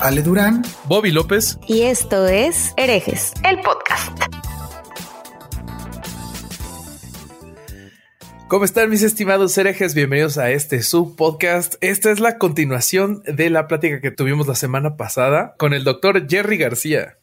Ale Durán, Bobby López. Y esto es Herejes, el podcast. ¿Cómo están mis estimados herejes? Bienvenidos a este subpodcast. Esta es la continuación de la plática que tuvimos la semana pasada con el doctor Jerry García.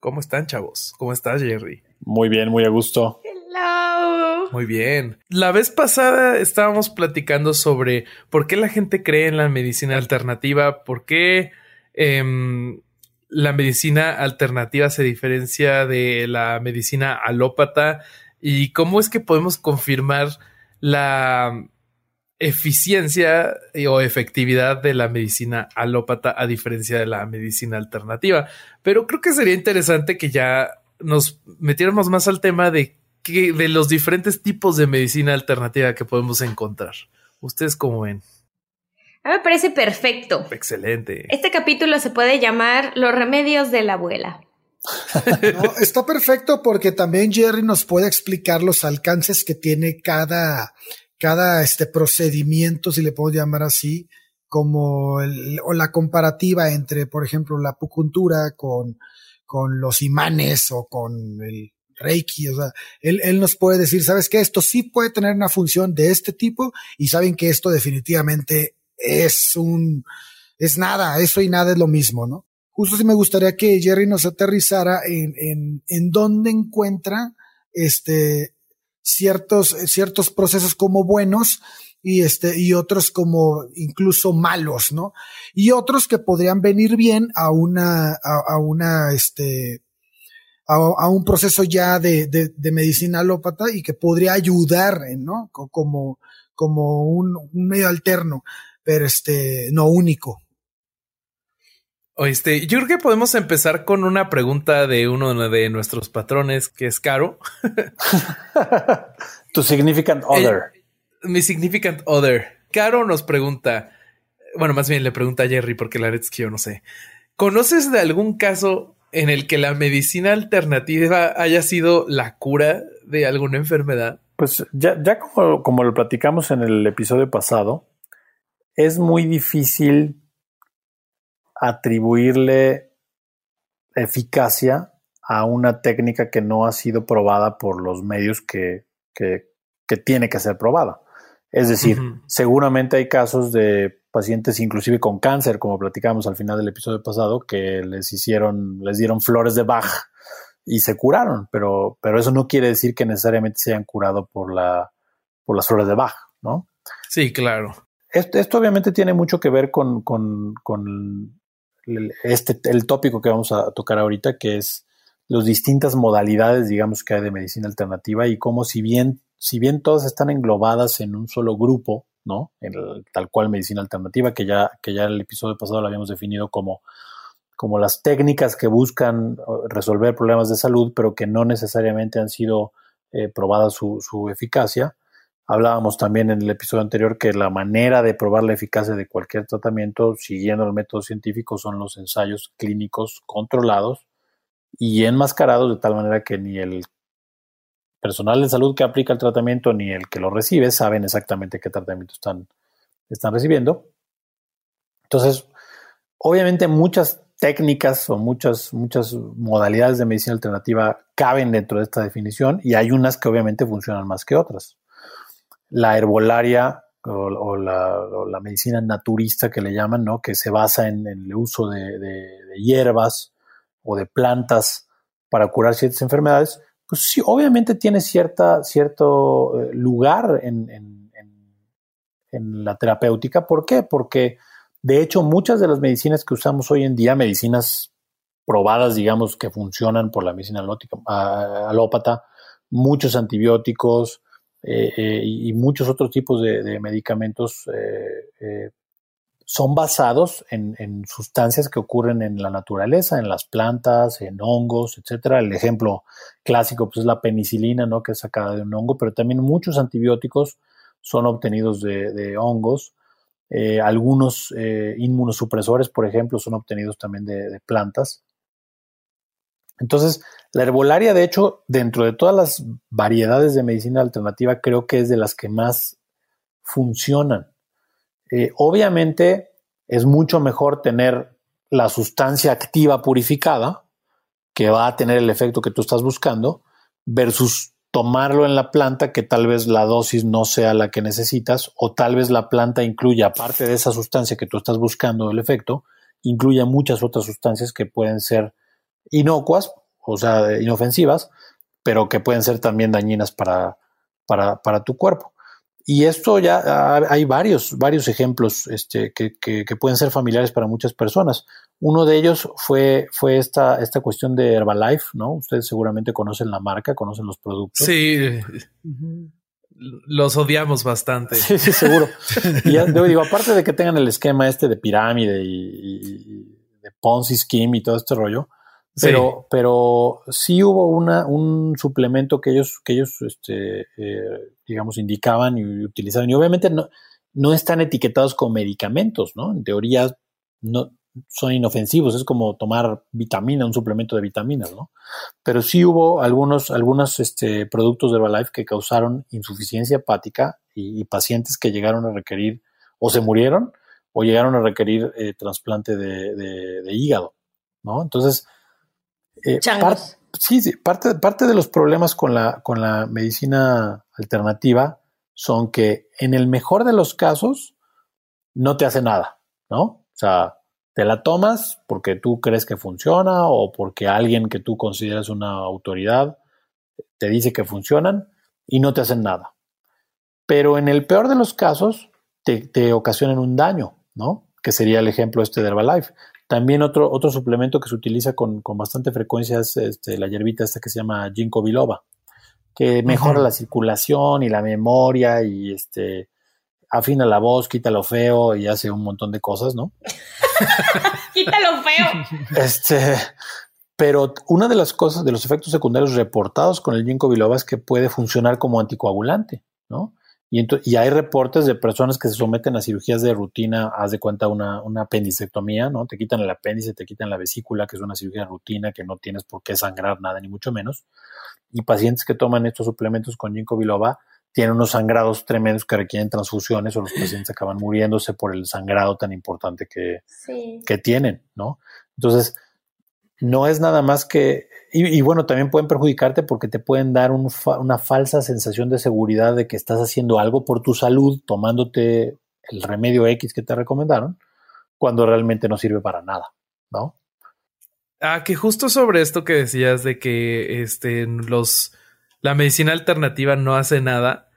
¿Cómo están, chavos? ¿Cómo estás, Jerry? Muy bien, muy a gusto. Hello. Muy bien. La vez pasada estábamos platicando sobre por qué la gente cree en la medicina alternativa, por qué Em, la medicina alternativa se diferencia de la medicina alópata y cómo es que podemos confirmar la eficiencia o efectividad de la medicina alópata a diferencia de la medicina alternativa. Pero creo que sería interesante que ya nos metiéramos más al tema de, que, de los diferentes tipos de medicina alternativa que podemos encontrar. ¿Ustedes cómo ven? Me parece perfecto. Excelente. Este capítulo se puede llamar Los remedios de la abuela. está perfecto porque también Jerry nos puede explicar los alcances que tiene cada, cada este procedimiento, si le puedo llamar así, como o la comparativa entre, por ejemplo, la acupuntura con, con los imanes o con el Reiki, o sea, él, él nos puede decir, ¿sabes qué? Esto sí puede tener una función de este tipo y saben que esto definitivamente es un, es nada, eso y nada es lo mismo, ¿no? Justo si me gustaría que Jerry nos aterrizara en, en, en dónde encuentra este, ciertos, ciertos procesos como buenos y este, y otros como incluso malos, ¿no? Y otros que podrían venir bien a una, a, una, este, a, un proceso ya de, de, de, medicina alópata y que podría ayudar, ¿no? Como, como un medio alterno pero este, no único. Oíste, yo creo que podemos empezar con una pregunta de uno de nuestros patrones, que es Caro. tu significant other. mi significant other. Caro nos pregunta, bueno, más bien le pregunta a Jerry, porque la verdad es que yo no sé. ¿Conoces de algún caso en el que la medicina alternativa haya sido la cura de alguna enfermedad? Pues ya, ya como, como lo platicamos en el episodio pasado, es muy difícil atribuirle eficacia a una técnica que no ha sido probada por los medios que, tiene que ser probada. Es decir, seguramente hay casos de pacientes inclusive con cáncer, como platicamos al final del episodio pasado, que les hicieron, les dieron flores de Bach y se curaron, pero, pero eso no quiere decir que necesariamente se hayan curado por, la, por las flores de Bach, ¿no? Sí, claro. Esto, obviamente tiene mucho que ver con, el, este, el tópico que vamos a tocar ahorita, que es las distintas modalidades, digamos, que hay de medicina alternativa y cómo si bien, si bien todas están englobadas en un solo grupo, ¿no? En tal cual medicina alternativa, que ya, que ya el episodio pasado lo habíamos definido como, como las técnicas que buscan resolver problemas de salud, pero que no necesariamente han sido eh, probadas su, su eficacia. Hablábamos también en el episodio anterior que la manera de probar la eficacia de cualquier tratamiento siguiendo el método científico son los ensayos clínicos controlados y enmascarados de tal manera que ni el personal de salud que aplica el tratamiento ni el que lo recibe saben exactamente qué tratamiento están, están recibiendo. Entonces, obviamente muchas técnicas o muchas, muchas modalidades de medicina alternativa caben dentro de esta definición y hay unas que obviamente funcionan más que otras la herbolaria o, la, medicina naturista que le llaman, ¿no? que se basa en, el uso de, hierbas o de plantas para curar ciertas enfermedades, pues sí, obviamente tiene cierta, cierto eh, lugar en, en, la terapéutica. ¿Por qué? Porque de hecho muchas de las medicinas que usamos hoy en día, medicinas probadas, digamos, que funcionan por la medicina alópata, muchos antibióticos, eh, eh, y muchos otros tipos de, medicamentos eh, son basados en, sustancias que ocurren en la naturaleza, en las plantas, en hongos, etcétera. El ejemplo clásico pues, es la penicilina, ¿no? que es sacada de un hongo, pero también muchos antibióticos son obtenidos de, hongos. Algunos inmunosupresores, por ejemplo, son obtenidos también de, plantas. Entonces, la herbolaria, de hecho, dentro de todas las variedades de medicina alternativa, creo que es de las que más funcionan. Eh, obviamente, es mucho mejor tener la sustancia activa purificada, que va a tener el efecto que tú estás buscando, versus tomarlo en la planta, que tal vez la dosis no sea la que necesitas, o tal vez la planta incluya, aparte de esa sustancia que tú estás buscando el efecto, incluya muchas otras sustancias que pueden ser inocuas, o sea, inofensivas, pero que pueden ser también dañinas para, para tu cuerpo. Y esto ya hay varios, varios ejemplos este, que, que, pueden ser familiares para muchas personas. Uno de ellos fue, fue esta, esta cuestión de Herbalife, ¿no? Ustedes seguramente conocen la marca, conocen los productos. Sí. Los odiamos bastante. Sí, sí, seguro. y ya, digo, aparte de que tengan el esquema este de pirámide y, y de Ponzi Scheme y todo este rollo, pero, sí. pero sí hubo una, un suplemento que ellos, que ellos este, eh, digamos, indicaban y utilizaban. Y obviamente no, no están etiquetados como medicamentos, ¿no? En teoría no son inofensivos, es como tomar vitamina, un suplemento de vitaminas, ¿no? Pero sí hubo algunos, algunos este, productos de Herbalife que causaron insuficiencia hepática y, pacientes que llegaron a requerir o se murieron o llegaron a requerir eh, trasplante de, hígado, ¿no? Entonces, eh, sí, sí, parte, parte de los problemas con la, con la medicina alternativa son que en el mejor de los casos no te hace nada, ¿no? O sea, te la tomas porque tú crees que funciona o porque alguien que tú consideras una autoridad te dice que funcionan y no te hacen nada. Pero en el peor de los casos te, te ocasionan un daño, ¿no? Que sería el ejemplo este de Herbalife. También otro, otro suplemento que se utiliza con, bastante frecuencia es este, la hierbita esta que se llama ginkgo biloba, que mejora la circulación y la memoria y este afina la voz, quita lo feo y hace un montón de cosas, ¿no? quita lo feo. Este, pero una de las cosas, de los efectos secundarios reportados con el ginkgo biloba es que puede funcionar como anticoagulante, ¿no? Y, hay reportes de personas que se someten a cirugías de rutina, haz de cuenta una, una apendicectomía, ¿no? Te quitan el apéndice, te quitan la vesícula, que es una cirugía de rutina que no tienes por qué sangrar nada, ni mucho menos. Y pacientes que toman estos suplementos con ginkgo biloba tienen unos sangrados tremendos que requieren transfusiones o los pacientes acaban muriéndose por el sangrado tan importante que, que tienen, ¿no? Entonces, no es nada más que y, bueno, también pueden perjudicarte porque te pueden dar una falsa sensación de seguridad de que estás haciendo algo por tu salud tomándote el remedio X que te recomendaron, cuando realmente no sirve para nada, ¿no? Ah, que justo sobre esto que decías de que este, los, la medicina alternativa no hace nada.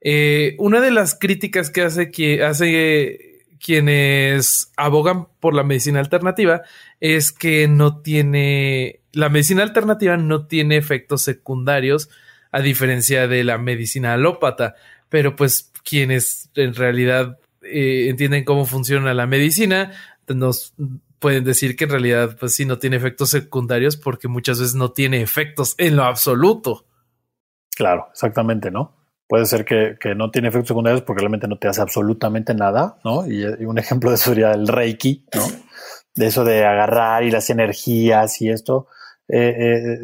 Eh, una de las críticas que hace, que hace quienes abogan por la medicina alternativa es que no tiene, la medicina alternativa no tiene efectos secundarios a diferencia de la medicina alópata, pero pues quienes en realidad eh, entienden cómo funciona la medicina nos pueden decir que en realidad pues sí no tiene efectos secundarios porque muchas veces no tiene efectos en lo absoluto. Claro, exactamente, ¿no? Puede ser que, no tiene efectos secundarios porque realmente no te hace absolutamente nada, ¿no? Y, un ejemplo de eso sería el Reiki, ¿no? De eso de agarrar y las energías y esto. Eh, eh,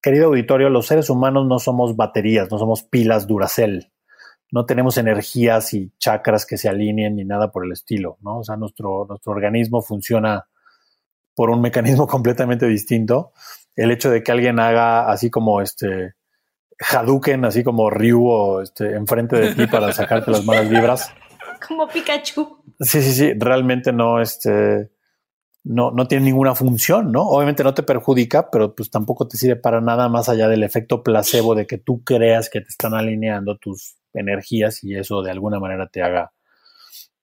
querido auditorio, los seres humanos no somos baterías, no somos pilas Duracell. No tenemos energías y chakras que se alineen ni nada por el estilo, ¿no? O sea, nuestro, nuestro organismo funciona por un mecanismo completamente distinto. El hecho de que alguien haga así como este Hadouken, así como Ryu o este, enfrente de ti para sacarte las malas vibras. Como Pikachu. Sí, sí, sí, realmente no, este, no, no tiene ninguna función, ¿no? Obviamente no te perjudica, pero pues tampoco te sirve para nada más allá del efecto placebo de que tú creas que te están alineando tus energías y eso de alguna manera te haga,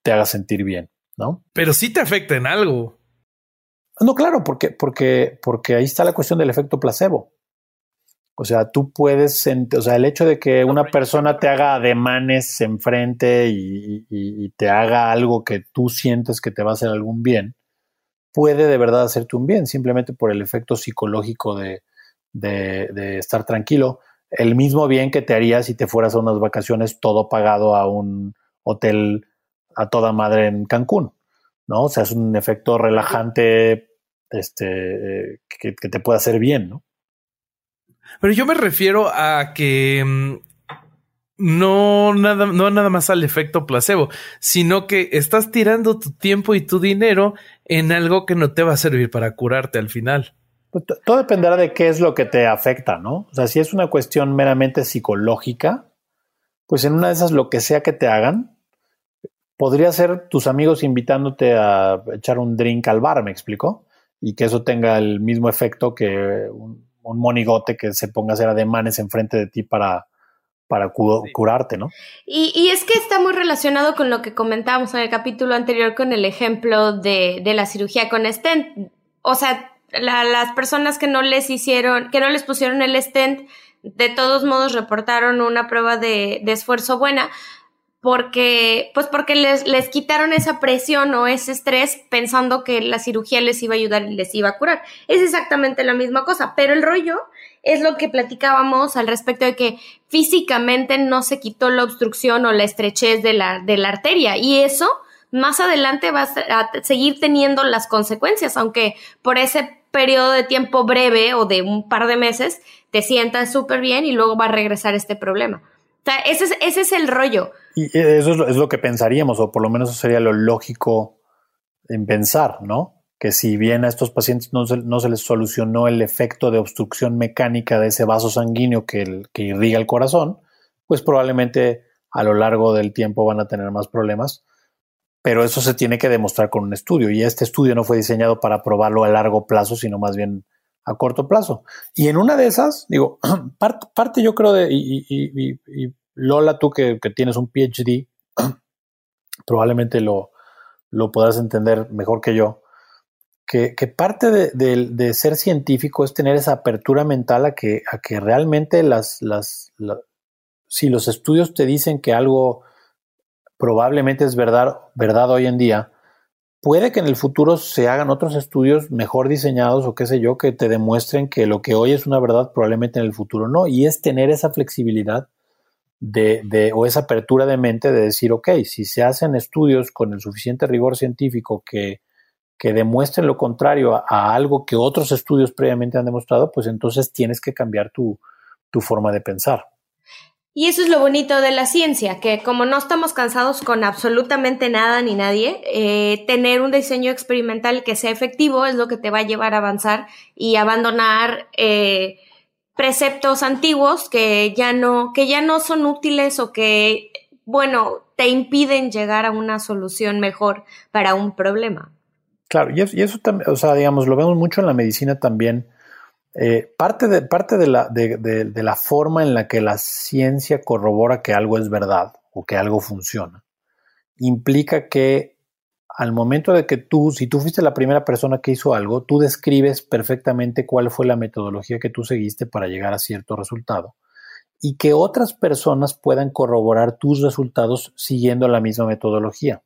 te haga sentir bien, ¿no? Pero sí te afecta en algo. No, claro, porque, porque, porque ahí está la cuestión del efecto placebo. O sea, tú puedes, o sea, el hecho de que una persona te haga ademanes enfrente y, y, te haga algo que tú sientes que te va a hacer algún bien, puede de verdad hacerte un bien, simplemente por el efecto psicológico de, de, estar tranquilo. El mismo bien que te haría si te fueras a unas vacaciones todo pagado a un hotel a toda madre en Cancún, ¿no? O sea, es un efecto relajante este, que, que te puede hacer bien, ¿no? Pero yo me refiero a que mm, no nada, no nada más al efecto placebo, sino que estás tirando tu tiempo y tu dinero en algo que no te va a servir para curarte al final. Pues, todo dependerá de qué es lo que te afecta, ¿no? O sea, si es una cuestión meramente psicológica, pues en una de esas lo que sea que te hagan, podría ser tus amigos invitándote a echar un drink al bar, ¿me explico? Y que eso tenga el mismo efecto que un, un monigote que se ponga a hacer ademanes enfrente de ti para, para curarte, ¿no? Y, es que está muy relacionado con lo que comentábamos en el capítulo anterior con el ejemplo de, la cirugía con stent. O sea, las personas que no les hicieron, que no les pusieron el stent, de todos modos reportaron una prueba de, de esfuerzo buena, porque, pues porque les, les quitaron esa presión o ese estrés pensando que la cirugía les iba a ayudar y les iba a curar. Es exactamente la misma cosa, pero el rollo es lo que platicábamos al respecto de que físicamente no se quitó la obstrucción o la estrechez de la, de la arteria y eso más adelante va a seguir teniendo las consecuencias, aunque por ese periodo de tiempo breve o de un par de meses te sientas súper bien y luego va a regresar este problema. Ese es, ese es el rollo. Y eso es lo, que pensaríamos, o por lo menos eso sería lo lógico en pensar, ¿no? Que si bien a estos pacientes no se, no se les solucionó el efecto de obstrucción mecánica de ese vaso sanguíneo que, que irriga el corazón, pues probablemente a lo largo del tiempo van a tener más problemas. Pero eso se tiene que demostrar con un estudio y este estudio no fue diseñado para probarlo a largo plazo, sino más bien a corto plazo. Y en una de esas, digo, parte, yo creo de, y, Lola, tú que, tienes un PhD, probablemente lo, lo podrás entender mejor que yo, que, parte de, ser científico es tener esa apertura mental a que, a que realmente las, las, si los estudios te dicen que algo probablemente es verdad, verdad hoy en día, Puede que en el futuro se hagan otros estudios mejor diseñados o qué sé yo, que te demuestren que lo que hoy es una verdad probablemente en el futuro no. Y es tener esa flexibilidad de, de, o esa apertura de mente de decir, ok, si se hacen estudios con el suficiente rigor científico que, que demuestren lo contrario a, algo que otros estudios previamente han demostrado, pues entonces tienes que cambiar tu, tu forma de pensar. Y eso es lo bonito de la ciencia, que como no estamos cansados con absolutamente nada ni nadie, eh, tener un diseño experimental que sea efectivo es lo que te va a llevar a avanzar y abandonar eh, preceptos antiguos que ya no, que ya no son útiles o que, bueno, te impiden llegar a una solución mejor para un problema. Claro, y eso, y eso también, o sea, digamos, lo vemos mucho en la medicina también eh, parte de, parte de la, de, la forma en la que la ciencia corrobora que algo es verdad o que algo funciona, implica que al momento de que tú, si tú fuiste la primera persona que hizo algo, tú describes perfectamente cuál fue la metodología que tú seguiste para llegar a cierto resultado y que otras personas puedan corroborar tus resultados siguiendo la misma metodología.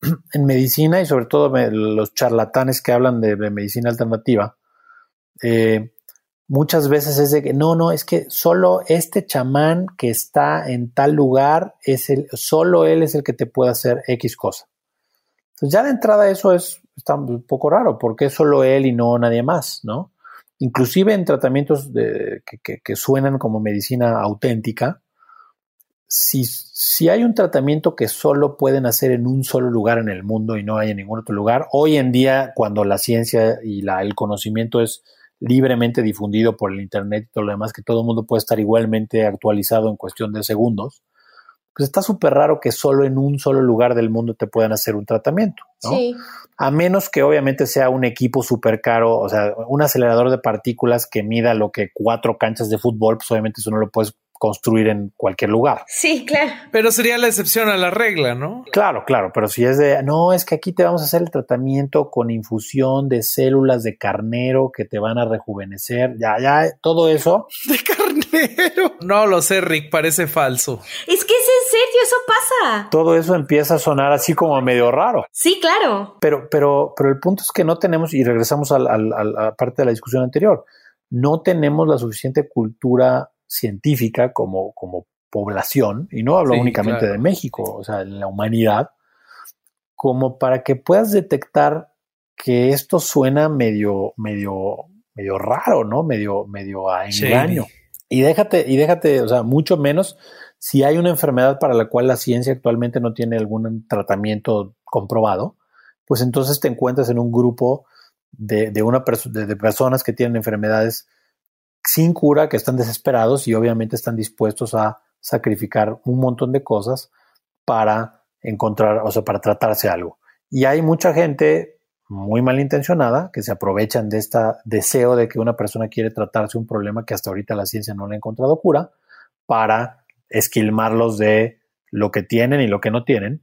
En medicina y sobre todo los charlatanes que hablan de medicina alternativa, eh, muchas veces es de que no, no, es que solo este chamán que está en tal lugar es el, solo él es el que te puede hacer X cosa. Entonces ya de entrada eso es está un poco raro, porque es solo él y no nadie más, ¿no? Inclusive en tratamientos de, que, suenan como medicina auténtica, si, si, hay un tratamiento que solo pueden hacer en un solo lugar en el mundo y no hay en ningún otro lugar, hoy en día cuando la ciencia y la, el conocimiento es libremente difundido por el Internet y todo lo demás, que todo el mundo puede estar igualmente actualizado en cuestión de segundos, pues está súper raro que solo en un solo lugar del mundo te puedan hacer un tratamiento, ¿no? A menos que obviamente sea un equipo súper caro, o sea, un acelerador de partículas que mida lo que cuatro canchas de fútbol, pues obviamente eso no lo puedes construir en cualquier lugar. Sí, claro. Pero sería la excepción a la regla, ¿no? Claro, claro, pero si es de, no, es que aquí te vamos a hacer el tratamiento con infusión de células de carnero que te van a rejuvenecer, ya, ya, todo eso. De carnero. No lo sé, Rick, parece falso. Es que es en serio, eso pasa. Todo eso empieza a sonar así como medio raro. Sí, claro. Pero, pero, pero el punto es que no tenemos, y regresamos al- al- a la parte de la discusión anterior, no tenemos la suficiente cultura científica como, como población, y no hablo Sí, únicamente claro. de México, o sea, en la humanidad, como para que puedas detectar que esto suena medio, medio, medio raro, ¿no? Medio, medio a engaño. Y déjate, y déjate, o sea, mucho menos si hay una enfermedad para la cual la ciencia actualmente no tiene algún tratamiento comprobado, pues entonces te encuentras en un grupo de, de una perso- de, de personas que tienen enfermedades sin cura, que están desesperados y obviamente están dispuestos a sacrificar un montón de cosas para encontrar, o sea, para tratarse algo. Y hay mucha gente muy malintencionada que se aprovechan de este deseo de que una persona quiere tratarse un problema que hasta ahorita la ciencia no le ha encontrado cura para esquilmarlos de lo que tienen y lo que no tienen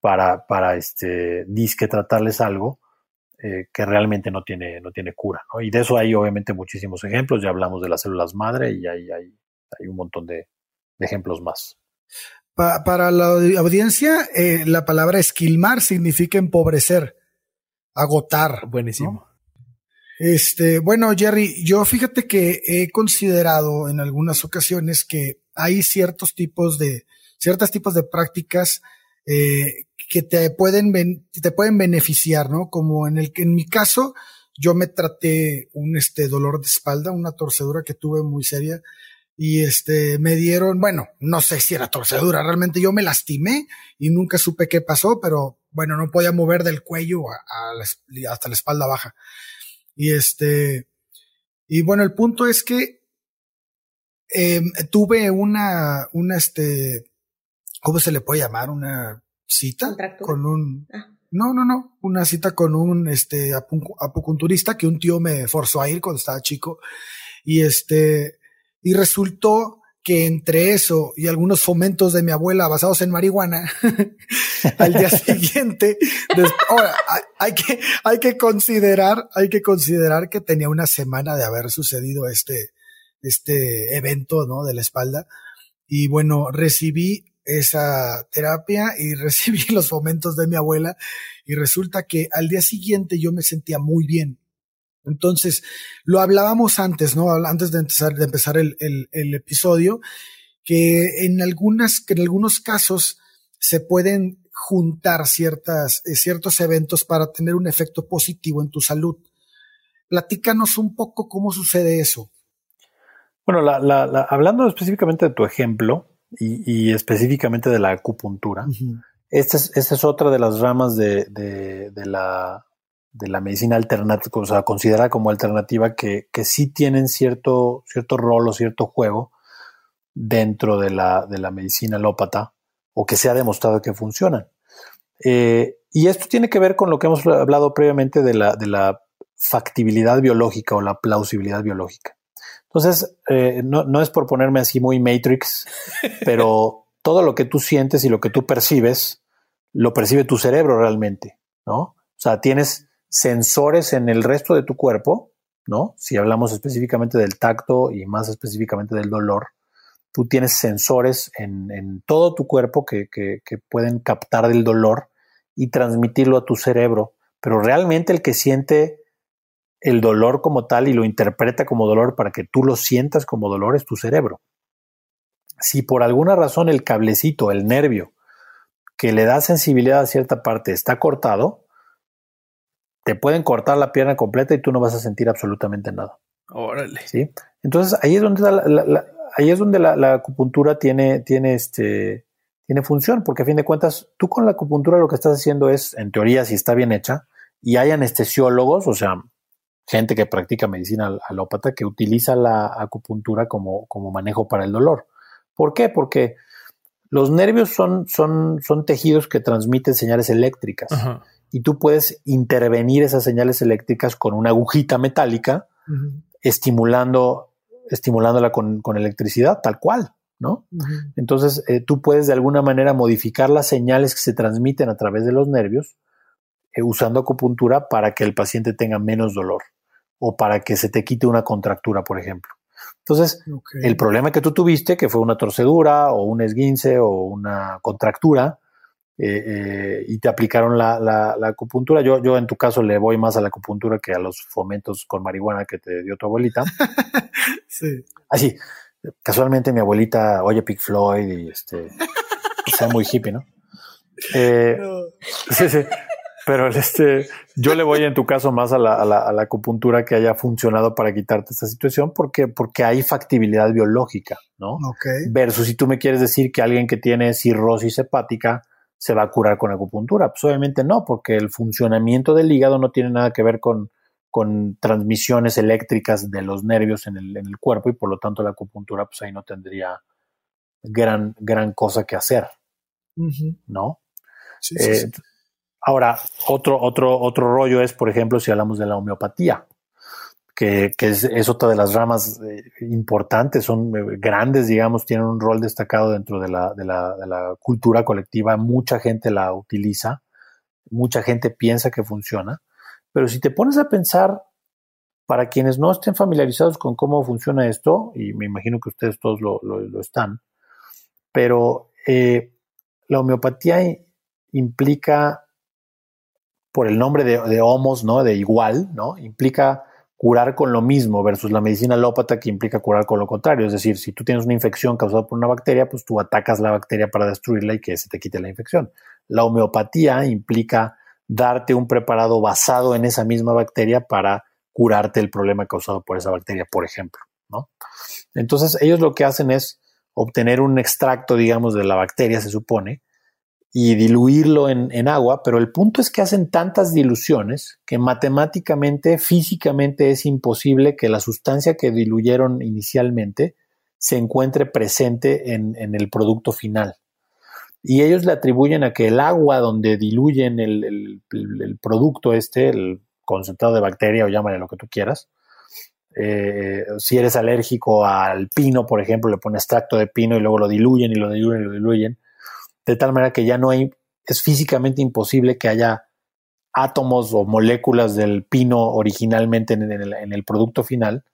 para, para este, disque tratarles algo eh, que realmente no tiene, no tiene cura. ¿no? Y de eso hay obviamente muchísimos ejemplos. Ya hablamos de las células madre y hay, hay, hay un montón de, de ejemplos más. Pa- para la audi- audiencia, eh, la palabra esquilmar significa empobrecer, agotar. Buenísimo. Este, bueno, Jerry, yo fíjate que he considerado en algunas ocasiones que hay ciertos tipos de, ciertos tipos de prácticas eh, que te pueden, te pueden beneficiar, ¿no? Como en el que en mi caso, yo me traté un este dolor de espalda, una torcedura que tuve muy seria y este me dieron, bueno, no sé si era torcedura, realmente yo me lastimé y nunca supe qué pasó, pero bueno, no podía mover del cuello a, la hasta la espalda baja. Y este, y bueno, el punto es que eh, tuve una, una, este, ¿cómo se le puede llamar? Una cita con un, Ah. no, no, no, una cita con un, este, acupunturista que un tío me forzó a ir cuando estaba chico. Y este, y resultó que entre eso y algunos fomentos de mi abuela basados en marihuana, al día siguiente, ahora, hay, hay que, hay que considerar, hay que considerar que tenía una semana de haber sucedido este, este evento, ¿no? De la espalda. Y bueno, recibí esa terapia y recibí los fomentos de mi abuela y resulta que al día siguiente yo me sentía muy bien. Entonces, lo hablábamos antes, ¿no? Antes de empezar, de empezar el, el, episodio, que en algunas, que en algunos casos se pueden juntar ciertas, eh, ciertos eventos para tener un efecto positivo en tu salud. Platícanos un poco cómo sucede eso. Bueno, la, hablando específicamente de tu ejemplo y, y, específicamente de la acupuntura, uh -huh. esta, es, esta es otra de las ramas de, de, de la, de la medicina alternativa, o sea, considerada como alternativa, que, que sí tienen cierto, cierto rol o cierto juego dentro de la, de la medicina alópata o que se ha demostrado que funcionan. Eh, y esto tiene que ver con lo que hemos hablado previamente de la, de la factibilidad biológica o la plausibilidad biológica. Entonces, eh, no, no, es por ponerme así muy Matrix, pero todo lo que tú sientes y lo que tú percibes, lo percibe tu cerebro realmente, ¿no? O sea, tienes sensores en el resto de tu cuerpo, ¿no? Si hablamos específicamente del tacto y más específicamente del dolor, tú tienes sensores en, en todo tu cuerpo que, que, que pueden captar el dolor y transmitirlo a tu cerebro, pero realmente el que siente el dolor como tal y lo interpreta como dolor para que tú lo sientas como dolor es tu cerebro. Si por alguna razón el cablecito, el nervio que le da sensibilidad a cierta parte está cortado, te pueden cortar la pierna completa y tú no vas a sentir absolutamente nada. Órale. ¿Sí? Entonces ahí es donde la, la, la, ahí es donde la, la, acupuntura tiene, tiene, este, tiene función, porque a fin de cuentas tú con la acupuntura lo que estás haciendo es, en teoría, si está bien hecha, y hay anestesiólogos, o sea, gente que practica medicina alópata que utiliza la acupuntura como, como manejo para el dolor. ¿Por qué? Porque los nervios son, son, son tejidos que transmiten señales eléctricas y tú puedes intervenir esas señales eléctricas con una agujita metálica, uh -huh. estimulando, estimulándola con, con, electricidad, tal cual. ¿no? Entonces, eh, tú puedes de alguna manera modificar las señales que se transmiten a través de los nervios eh, usando acupuntura para que el paciente tenga menos dolor o para que se te quite una contractura, por ejemplo. Entonces, el problema que tú tuviste, que fue una torcedura o un esguince o una contractura, eh, y te aplicaron la, la, acupuntura. Yo, yo en tu caso le voy más a la acupuntura que a los fomentos con marihuana que te dio tu abuelita. sí. Así, casualmente mi abuelita oye Pink Floyd y este, sea muy hippie, ¿no? Eh, sí, sí. Pero este, yo le voy en tu caso más a la, a, la, a la, acupuntura que haya funcionado para quitarte esta situación porque, porque hay factibilidad biológica, ¿no? Okay. Versus si tú me quieres decir que alguien que tiene cirrosis hepática se va a curar con acupuntura. Pues obviamente no, porque el funcionamiento del hígado no tiene nada que ver con con transmisiones eléctricas de los nervios en el, en el, cuerpo y por lo tanto la acupuntura pues ahí no tendría gran, gran cosa que hacer, ¿no? Sí, sí, Eh, sí. Ahora, otro, otro, otro rollo es, por ejemplo, si hablamos de la homeopatía, que, que es, otra de las ramas eh, importantes, son eh, grandes, digamos, tienen un rol destacado dentro de la, de, la, cultura colectiva, mucha gente la utiliza, mucha gente piensa que funciona, pero si te pones a pensar, para quienes no estén familiarizados con cómo funciona esto, y me imagino que ustedes todos lo, lo, lo están, pero eh, la homeopatía implica, por el nombre de, homos, ¿no? De igual, ¿no? Implica curar con lo mismo versus la medicina alópata que implica curar con lo contrario. Es decir, si tú tienes una infección causada por una bacteria, pues tú atacas la bacteria para destruirla y que se te quite la infección. La homeopatía implica darte un preparado basado en esa misma bacteria para curarte el problema causado por esa bacteria, por ejemplo, ¿no? Entonces, ellos lo que hacen es obtener un extracto, digamos, de la bacteria, se supone, y diluirlo en, en, agua, pero el punto es que hacen tantas diluciones que matemáticamente, físicamente es imposible que la sustancia que diluyeron inicialmente se encuentre presente en, en el producto final. Y ellos le atribuyen a que el agua donde diluyen el, el, producto este, el concentrado de bacteria o llámale lo que tú quieras, eh, si eres alérgico al pino, por ejemplo, le pones extracto de pino y luego lo diluyen y lo diluyen y lo diluyen, de tal manera que ya no hay, es físicamente imposible que haya átomos o moléculas del pino originalmente en el, en el producto final.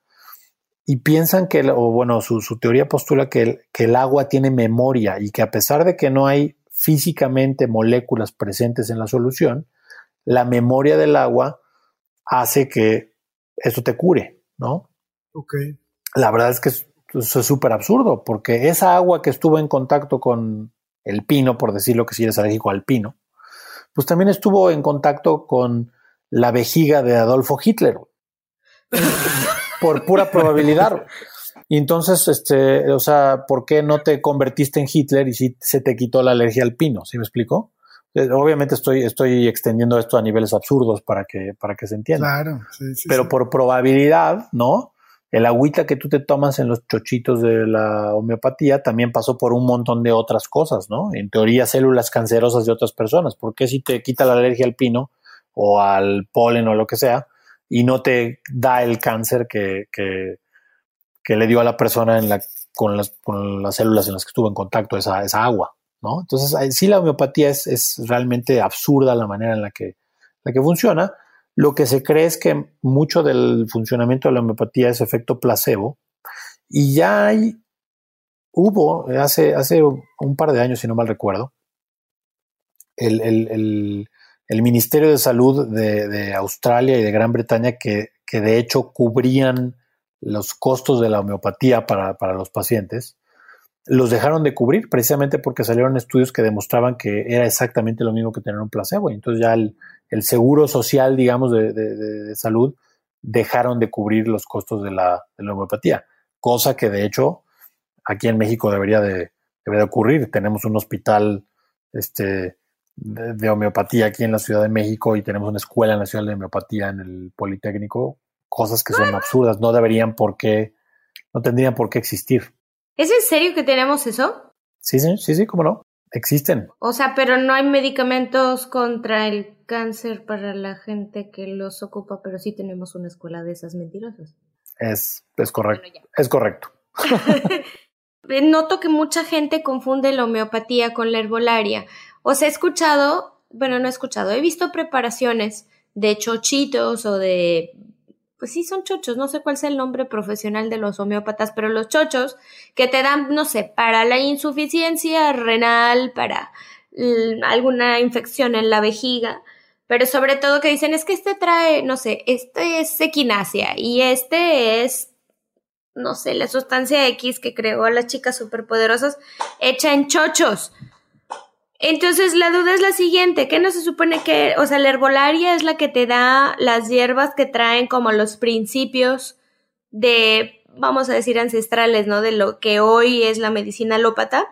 Y piensan que, o bueno, su, su teoría postula que el, que el, agua tiene memoria y que a pesar de que no hay físicamente moléculas presentes en la solución, la memoria del agua hace que eso te cure, ¿no? Ok. La verdad es que eso es súper absurdo, porque esa agua que estuvo en contacto con el pino, por decirlo que si eres alérgico al pino, pues también estuvo en contacto con la vejiga de Adolfo Hitler. por pura probabilidad. Y entonces, este, o sea, ¿por qué no te convertiste en Hitler y si se te quitó la alergia al pino? ¿Sí me explico? Obviamente estoy, estoy extendiendo esto a niveles absurdos para que, para que se entienda. Claro, sí, sí, Pero sí. por probabilidad, ¿no? El agüita que tú te tomas en los chochitos de la homeopatía también pasó por un montón de otras cosas, ¿no? En teoría, células cancerosas de otras personas. ¿Por qué si te quita la alergia al pino o al polen o lo que sea y no te da el cáncer que, que, que le dio a la persona con, las, con las células en las que estuvo en contacto esa, esa agua, ¿no? Entonces, sí, la homeopatía es, es realmente absurda la manera en la que, la que funciona. Lo que se cree es que mucho del funcionamiento de la homeopatía es efecto placebo y ya hay, hubo hace, hace un par de años, si no mal recuerdo, el, el, el, el Ministerio de Salud de, de, Australia y de Gran Bretaña que, que, de hecho cubrían los costos de la homeopatía para, para los pacientes, los dejaron de cubrir precisamente porque salieron estudios que demostraban que era exactamente lo mismo que tener un placebo. Entonces ya el, el seguro social, digamos, de, de, de, salud, dejaron de cubrir los costos de la, de la, homeopatía, cosa que de hecho aquí en México debería de, debería de ocurrir. Tenemos un hospital este, de, homeopatía aquí en la Ciudad de México y tenemos una escuela nacional de homeopatía en el Politécnico, cosas que son absurdas, no deberían por qué, no tendrían por qué existir. ¿Es en serio que tenemos eso? Sí, sí, sí, sí, cómo no. Existen. O sea, pero no hay medicamentos contra el cáncer para la gente que los ocupa, pero sí tenemos una escuela de esas mentirosas. Es, es correcto. Bueno, es correcto. eh, noto que mucha gente confunde la homeopatía con la herbolaria. O sea, he escuchado, bueno, no he escuchado, he visto preparaciones de chochitos o de pues sí son chochos, no sé cuál es el nombre profesional de los homeópatas, pero los chochos que te dan, no sé, para la insuficiencia renal, para alguna infección en la vejiga, pero sobre todo que dicen es que este trae, no sé, este es equinacia y este es, no sé, la sustancia X que creó las chicas superpoderosas hecha en chochos. Entonces la duda es la siguiente, ¿qué no se supone que, o sea, la herbolaria es la que te da las hierbas que traen como los principios de, vamos a decir, ancestrales, ¿no? De lo que hoy es la medicina alópata.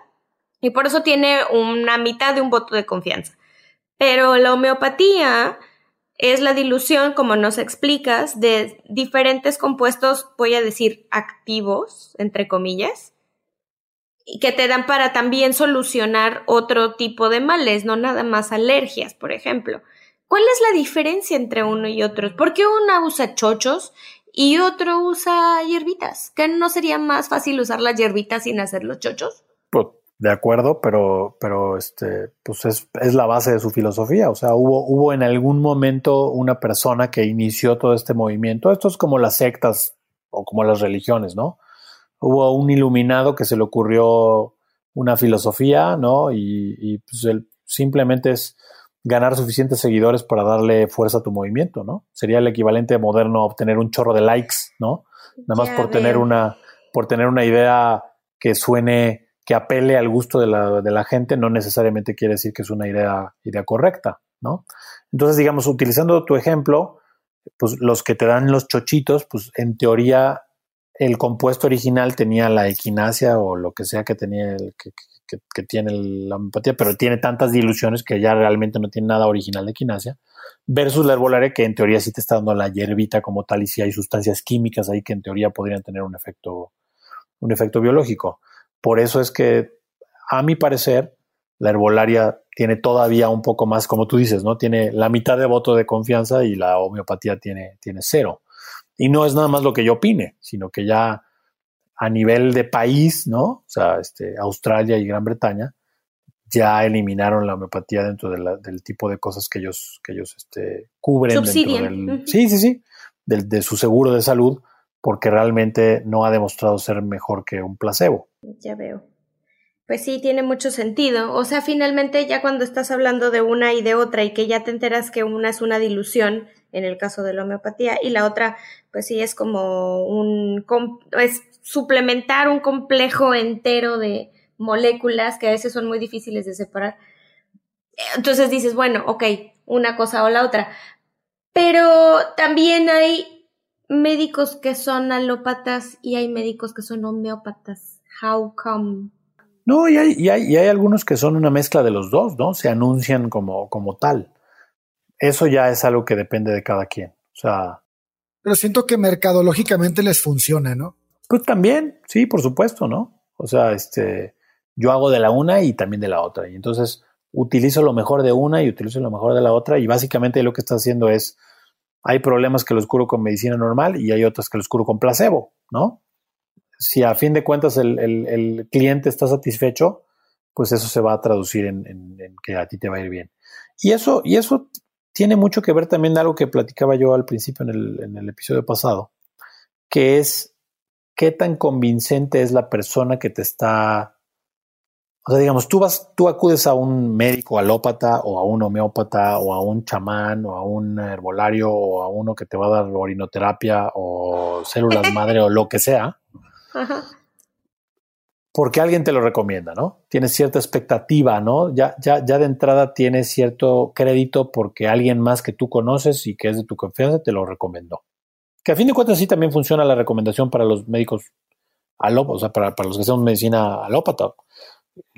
Y por eso tiene una mitad de un voto de confianza. Pero la homeopatía es la dilución, como nos explicas, de diferentes compuestos, voy a decir, activos, entre comillas, que te dan para también solucionar otro tipo de males, no nada más alergias, por ejemplo. ¿Cuál es la diferencia entre uno y otro? ¿Por qué uno usa chochos y otro usa hierbitas? ¿Que no sería más fácil usar las hierbitas sin hacer los chochos? Pues de acuerdo, pero, pero este, pues es, es, la base de su filosofía. O sea, hubo, hubo en algún momento una persona que inició todo este movimiento. Esto es como las sectas o como las religiones, ¿no? Hubo un iluminado que se le ocurrió una filosofía, ¿no? Y, pues simplemente es ganar suficientes seguidores para darle fuerza a tu movimiento, ¿no? Sería el equivalente moderno a obtener un chorro de likes, ¿no? Nada más por tener una, por tener una idea que suene, que apele al gusto de la, de la, gente, no necesariamente quiere decir que es una idea, idea correcta, ¿no? Entonces, digamos, utilizando tu ejemplo, pues los que te dan los chochitos, pues en teoría el compuesto original tenía la equinacia o lo que sea que tenía el, que, tiene la homeopatía, pero tiene tantas diluciones que ya realmente no tiene nada original de equinacia, versus la herbolaria que en teoría sí te está dando la hierbita como tal y si hay sustancias químicas ahí que en teoría podrían tener un efecto, un efecto biológico. Por eso es que, a mi parecer, la herbolaria tiene todavía un poco más, como tú dices, ¿no? Tiene la mitad de voto de confianza y la homeopatía tiene, tiene cero. Y no es nada más lo que yo opine, sino que ya a nivel de país, ¿no? O sea, este, Australia y Gran Bretaña ya eliminaron la homeopatía dentro del tipo de cosas que ellos, que ellos este, cubren. Dentro del, Sí, sí, sí, de su seguro de salud, porque realmente no ha demostrado ser mejor que un placebo. Ya veo. Pues sí, tiene mucho sentido. O sea, finalmente ya cuando estás hablando de una y de otra y que ya te enteras que una es una dilución, en el caso de la homeopatía, y la otra, pues sí, es como un, es suplementar un complejo entero de moléculas que a veces son muy difíciles de separar. Entonces dices, bueno, ok, una cosa o la otra. Pero también hay médicos que son alópatas y hay médicos que son homeópatas. How come? No, y hay, y hay, y hay algunos que son una mezcla de los dos, ¿no? Se anuncian como, como tal. Eso ya es algo que depende de cada quien. O sea. Pero siento que mercadológicamente les funciona, ¿no? Pues también, sí, por supuesto, ¿no? O sea, este, yo hago de la una y también de la otra. Y entonces utilizo lo mejor de una y utilizo lo mejor de la otra. Y básicamente lo que está haciendo es, hay problemas que los curo con medicina normal y hay otros que los curo con placebo, ¿no? si a fin de cuentas el, cliente está satisfecho, pues eso se va a traducir en, que a ti te va a ir bien. Y eso, y eso tiene mucho que ver también algo que platicaba yo al principio en el, episodio pasado, que es qué tan convincente es la persona que te está o sea, digamos, tú vas, tú acudes a un médico alópata o a un homeópata o a un chamán o a un herbolario o a uno que te va a dar orinoterapia o células madre o lo que sea. Porque alguien te lo recomienda, ¿no? Tienes cierta expectativa, ¿no? Ya, ya, ya de entrada tienes cierto crédito porque alguien más que tú conoces y que es de tu confianza te lo recomendó. Que a fin de cuentas sí también funciona la recomendación para los médicos alópatas, o sea, para, los que hacen medicina alópata.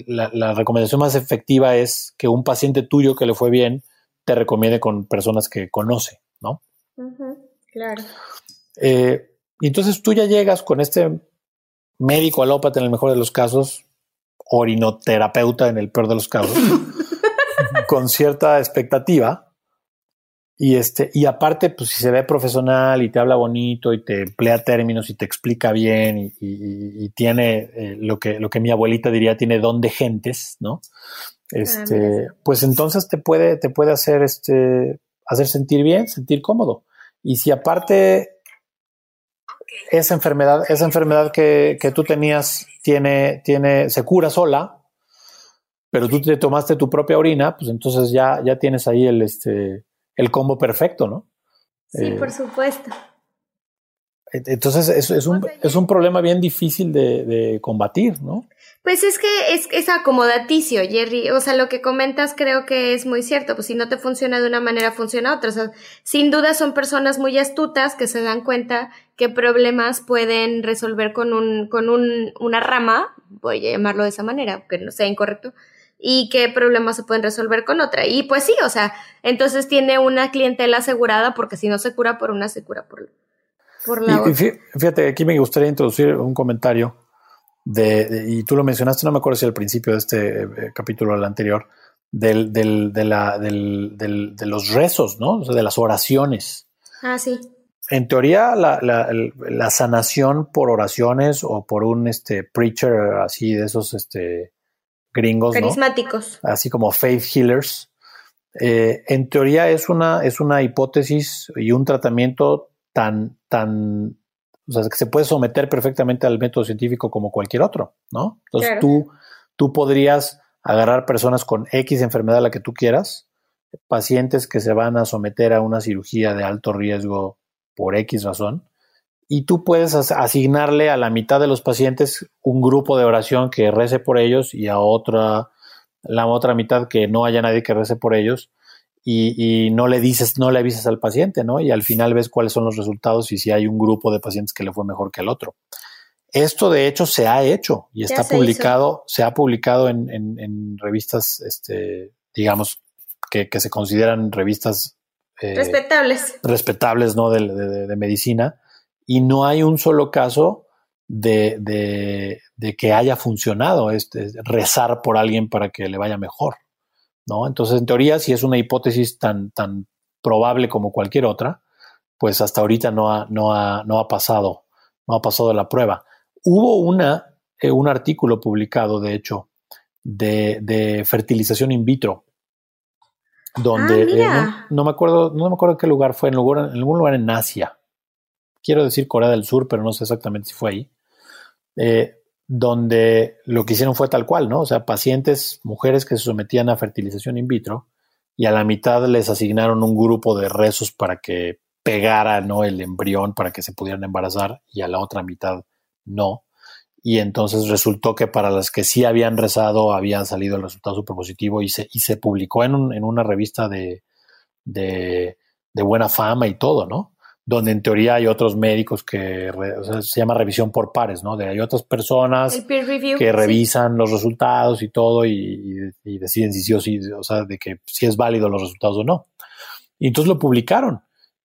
La, la, recomendación más efectiva es que un paciente tuyo que le fue bien te recomiende con personas que conoce, ¿no? claro. Eh, y entonces tú ya llegas con este médico alópata en el mejor de los casos, orinoterapeuta en el peor de los casos, con cierta expectativa. Y este, y aparte, pues si se ve profesional y te habla bonito y te emplea términos y te explica bien y, tiene eh, lo que lo que mi abuelita diría tiene don de gentes, ¿no? Este, pues entonces te puede te puede hacer este hacer sentir bien, sentir cómodo. Y si aparte esa enfermedad, esa enfermedad que, que tú tenías tiene, tiene, se cura sola, pero tú te tomaste tu propia orina, pues entonces ya, ya tienes ahí el, este, el combo perfecto, ¿no? Sí, eh, por supuesto. Entonces es, es, un, es un problema bien difícil de, de, combatir, ¿no? Pues es que es, es acomodaticio, Jerry. O sea, lo que comentas creo que es muy cierto. Pues si no te funciona de una manera, funciona otra. O sea, sin duda son personas muy astutas que se dan cuenta qué problemas pueden resolver con un, con un, una rama, voy a llamarlo de esa manera, que no sea incorrecto, y qué problemas se pueden resolver con otra. Y pues sí, o sea, entonces tiene una clientela asegurada porque si no se cura por una, se cura por, por la otra. Fíjate, aquí me gustaría introducir un comentario de, y tú lo mencionaste, no me acuerdo si al principio de este eh, capítulo o el anterior, del, del, de, la, del, del, de los rezos, ¿no? O sea, de las oraciones. Ah, sí. En teoría, la, la, la, sanación por oraciones o por un este, preacher así de esos este, gringos. Carismáticos. Así como faith healers. Eh, en teoría es una, es una hipótesis y un tratamiento tan, tan, o sea, que se puede someter perfectamente al método científico como cualquier otro, ¿no? Entonces tú, tú podrías agarrar personas con X enfermedad a la que tú quieras, pacientes que se van a someter a una cirugía de alto riesgo por X razón, y tú puedes asignarle a la mitad de los pacientes un grupo de oración que rece por ellos y a otra, la otra mitad que no haya nadie que rece por ellos y, no le dices, no le avisas al paciente, ¿no? Y al final ves cuáles son los resultados y si hay un grupo de pacientes que le fue mejor que el otro. Esto de hecho se ha hecho y está publicado, se ha publicado en, revistas, este, digamos, que, se consideran revistas eh, respetables. Respetables, ¿no? de medicina y no hay un solo caso de, de, que haya funcionado este, rezar por alguien para que le vaya mejor. ¿no? Entonces, en teoría, si es una hipótesis tan, tan probable como cualquier otra, pues hasta ahorita no ha, no ha, no ha pasado, no ha pasado la prueba. Hubo una, eh, un artículo publicado, de hecho, de, de fertilización in vitro, donde ah, eh, no, me acuerdo, no me acuerdo qué lugar fue, en, lugar, en algún lugar en Asia, quiero decir Corea del Sur, pero no sé exactamente si fue ahí, eh, donde lo que hicieron fue tal cual, ¿no? O sea, pacientes, mujeres que se sometían a fertilización in vitro y a la mitad les asignaron un grupo de rezos para que pegara, ¿no? El embrión para que se pudieran embarazar y a la otra mitad no. Y entonces resultó que para las que sí habían rezado había salido el resultado super positivo y se, y se publicó en, en una revista de, de, de buena fama y todo, ¿no? donde en teoría hay otros médicos que se llama revisión por pares, ¿no? De hay otras personas que revisan los resultados y todo y, deciden si sí o sí, o sea, de que si es válido los resultados o no. Y entonces lo publicaron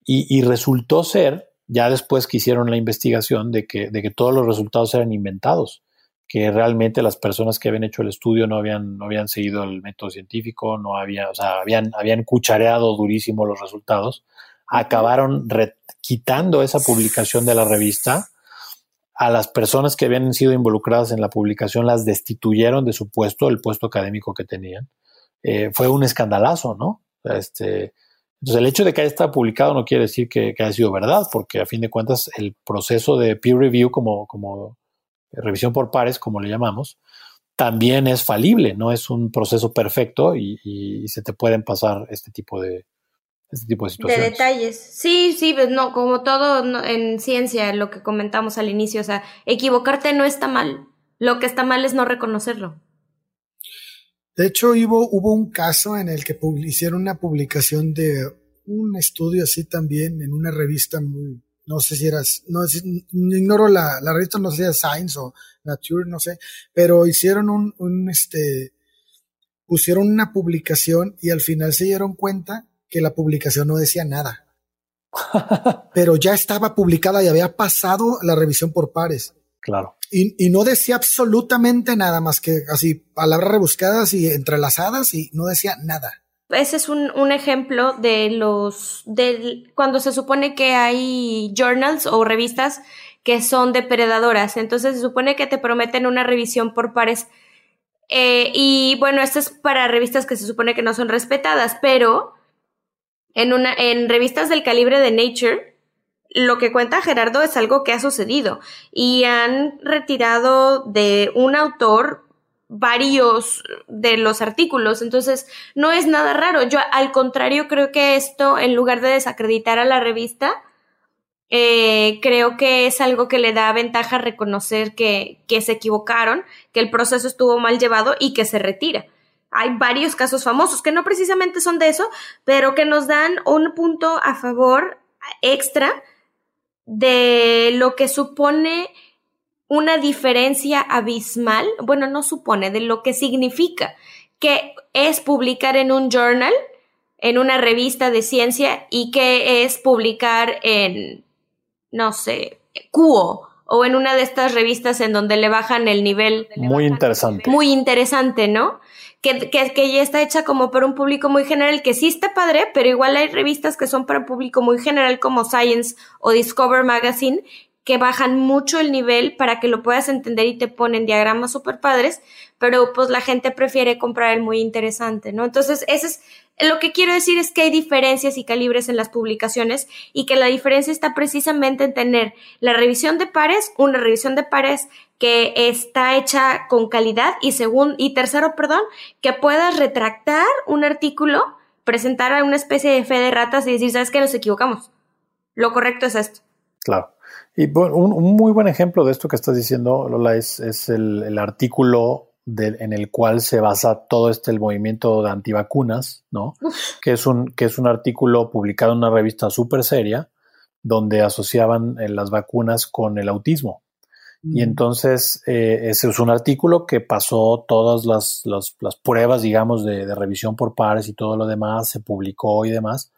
y, resultó ser, ya después que hicieron la investigación, de que, de que todos los resultados eran inventados, que realmente las personas que habían hecho el estudio no habían, no habían seguido el método científico, no había, o sea, habían, habían cuchareado durísimo los resultados acabaron quitando esa publicación de la revista. A las personas que habían sido involucradas en la publicación las destituyeron de su puesto, el puesto académico que tenían. Eh, fue un escandalazo, ¿no? Este, entonces, el hecho de que haya estado publicado no quiere decir que, haya sido verdad, porque a fin de cuentas el proceso de peer review, como, como revisión por pares, como le llamamos, también es falible, no es un proceso perfecto y se te pueden pasar este tipo de, este tipo de situaciones. De detalles. Sí, sí, pues no, como todo en ciencia, lo que comentamos al inicio, o sea, equivocarte no está mal. Lo que está mal es no reconocerlo. De hecho, hubo, hubo un caso en el que hicieron una publicación de un estudio así también en una revista muy, no sé si era, no, ignoro la, la revista, no sé si era Science o Nature, no sé, pero hicieron un, un, este, pusieron una publicación y al final se dieron cuenta que la publicación no decía nada. Pero ya estaba publicada y había pasado la revisión por pares. Claro. Y, no decía absolutamente nada más que así palabras rebuscadas y entrelazadas y no decía nada. ese es un, un, ejemplo de los, de cuando se supone que hay journals o revistas que son depredadoras. Entonces se supone que te prometen una revisión por pares. Eh, y bueno, esto es para revistas que se supone que no son respetadas, pero en, una, en revistas del calibre de Nature, lo que cuenta Gerardo es algo que ha sucedido y han retirado de un autor varios de los artículos, entonces no es nada raro. Yo al contrario creo que esto, en lugar de desacreditar a la revista, eh, creo que es algo que le da ventaja reconocer que, que se equivocaron, que el proceso estuvo mal llevado y que se retira. Hay varios casos famosos que no precisamente son de eso, pero que nos dan un punto a favor extra de lo que supone una diferencia abismal, bueno, no supone, de lo que significa que es publicar en un journal, en una revista de ciencia y que es publicar en, no sé, Cuo o en una de estas revistas en donde le bajan el nivel. Muy interesante. Muy interesante, ¿no? Que, que, ya está hecha como para un público muy general, que sí está padre, pero igual hay revistas que son para un público muy general como Science o Discover Magazine, que bajan mucho el nivel para que lo puedas entender y te ponen diagramas súper padres, pero pues la gente prefiere comprar el muy interesante, ¿no? Entonces, ese es, lo que quiero decir es que hay diferencias y calibres en las publicaciones y que la diferencia está precisamente en tener la revisión de pares, una revisión de pares que está hecha con calidad y segundo, y tercero, perdón, que puedas retractar un artículo, presentar a una especie de fe de ratas y decir, ¿sabes qué? Nos equivocamos. Lo correcto es esto. Claro. Y un, un, muy buen ejemplo de esto que estás diciendo, Lola, es, es el, artículo de, en el cual se basa todo este el movimiento de antivacunas, ¿no? Que es, un, que es un artículo publicado en una revista súper seria donde asociaban eh, las vacunas con el autismo. Y entonces eh, ese es un artículo que pasó todas las, las, las pruebas, digamos, de, de, revisión por pares y todo lo demás, se publicó y demás.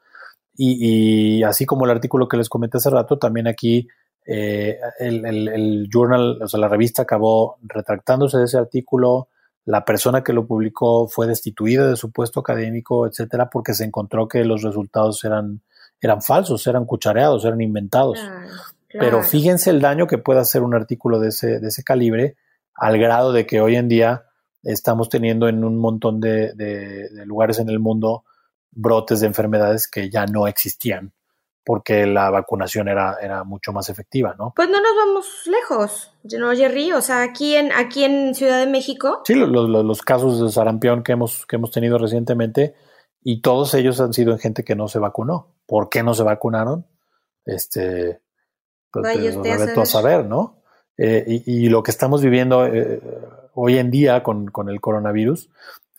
Y, y, así como el artículo que les comenté hace rato, también aquí eh, el, el, el, journal, o sea, la revista acabó retractándose de ese artículo. La persona que lo publicó fue destituida de su puesto académico, etcétera, porque se encontró que los resultados eran, eran falsos, eran cuchareados, eran inventados. Claro, claro. Pero fíjense el daño que puede hacer un artículo de ese, de ese calibre, al grado de que hoy en día estamos teniendo en un montón de, de, de lugares en el mundo brotes de enfermedades que ya no existían porque la vacunación era, era mucho más efectiva, ¿no? Pues no nos vamos lejos, ¿no, Jerry? O sea, aquí en, aquí en Ciudad de México. Sí, los, los, los casos de sarampión que hemos, que hemos tenido recientemente, y todos ellos han sido en gente que no se vacunó. ¿Por qué no se vacunaron? Este, pues, Vaya usted a, a saber, ¿no? Eh, y, y, lo que estamos viviendo eh, hoy en día con, con el coronavirus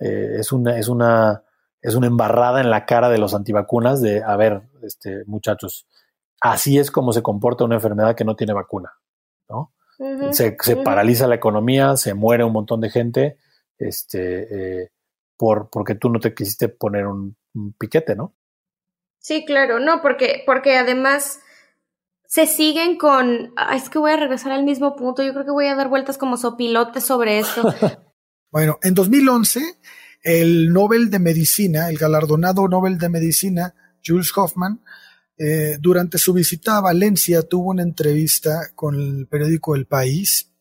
eh, es una, es una es una embarrada en la cara de los antivacunas de, a ver, este, muchachos, así es como se comporta una enfermedad que no tiene vacuna, ¿no? Uh -huh, se, se uh -huh. paraliza la economía, se muere un montón de gente, este, eh, por, porque tú no te quisiste poner un, un, piquete, ¿no? Sí, claro, no, porque, porque además se siguen con, es que voy a regresar al mismo punto, yo creo que voy a dar vueltas como sopilote sobre esto. bueno, en 2011 el Nobel de Medicina, el galardonado Nobel de Medicina, Jules Hoffman, eh, durante su visita a Valencia tuvo una entrevista con el periódico El País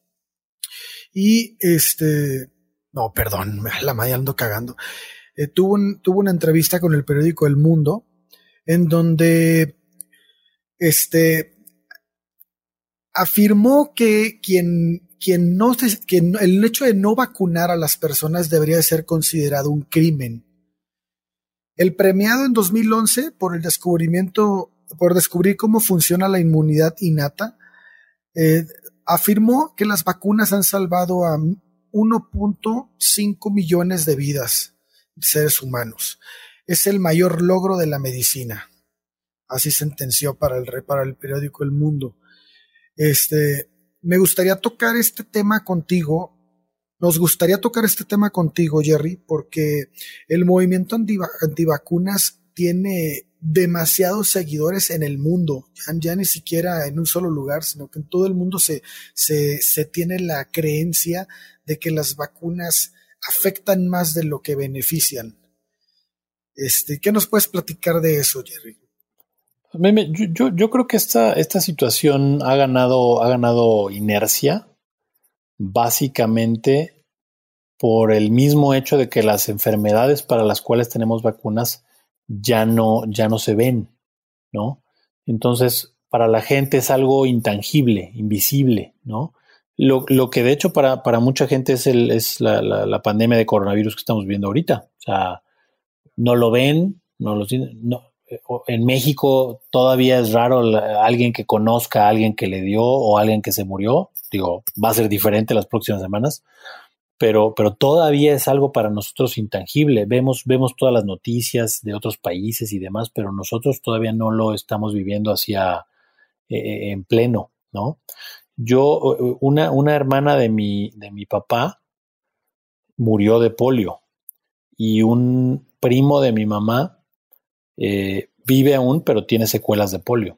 y este, no, perdón, la madre ando cagando, eh, tuvo, un, tuvo una entrevista con el periódico El Mundo en donde este, afirmó que quien no que el hecho de no vacunar a las personas debería ser considerado un crimen. El premiado en 2011 por el descubrimiento, por descubrir cómo funciona la inmunidad innata, eh, afirmó que las vacunas han salvado a 1.5 millones de vidas de seres humanos. Es el mayor logro de la medicina. Así sentenció para el, para el periódico El Mundo. Este, me gustaría tocar este tema contigo. Nos gustaría tocar este tema contigo, Jerry, porque el movimiento antivacunas tiene demasiados seguidores en el mundo, ya, ya, ni siquiera en un solo lugar, sino que en todo el mundo se, se, se tiene la creencia de que las vacunas afectan más de lo que benefician. Este, ¿Qué nos puedes platicar de eso, Jerry? Yo, yo, creo que esta, esta situación ha ganado, ha ganado inercia, básicamente por el mismo hecho de que las enfermedades para las cuales tenemos vacunas ya no, ya no se ven, ¿no? Entonces, para la gente es algo intangible, invisible, ¿no? Lo, lo que de hecho para, para mucha gente es, el, es la, la, pandemia de coronavirus que estamos viendo ahorita. O sea, no lo ven, no lo no, en México todavía es raro alguien que conozca a alguien que le dio o alguien que se murió. Digo, va a ser diferente las próximas semanas, pero, pero todavía es algo para nosotros intangible. Vemos, vemos todas las noticias de otros países y demás, pero nosotros todavía no lo estamos viviendo hacia eh, eh, en pleno, ¿no? Yo, una, una hermana de mi, de mi papá murió de polio y un primo de mi mamá eh, vive aún, pero tiene secuelas de polio.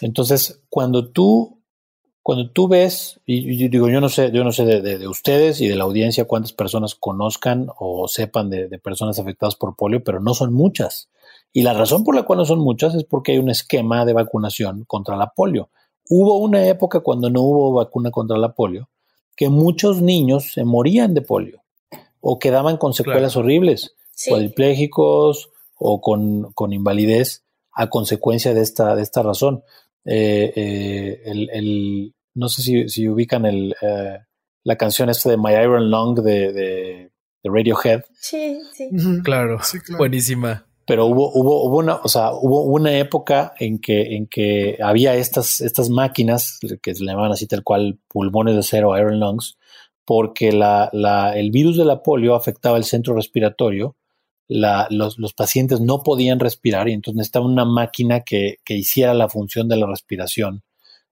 Entonces, cuando tú, cuando tú ves, y, digo, yo no sé, yo no sé de, ustedes y de la audiencia cuántas personas conozcan o sepan de, de, personas afectadas por polio, pero no son muchas. Y la razón por la cual no son muchas es porque hay un esquema de vacunación contra la polio. Hubo una época cuando no hubo vacuna contra la polio que muchos niños se morían de polio o quedaban con secuelas horribles, cuadriplégicos o con, con, invalidez a consecuencia de esta, de esta razón. Eh, eh, el, no sé si, si ubican el, eh, la canción esta de My Iron Lung de, de, Radiohead. Sí, sí. claro, buenísima. Pero hubo, hubo, hubo una, o sea, hubo una época en que, en que había estas, estas máquinas que se llamaban así tal cual pulmones de acero, Iron Lungs, porque la, la, el virus de la polio afectaba el centro respiratorio, la, los, los, pacientes no podían respirar y entonces necesitaba una máquina que, que hiciera la función de la respiración.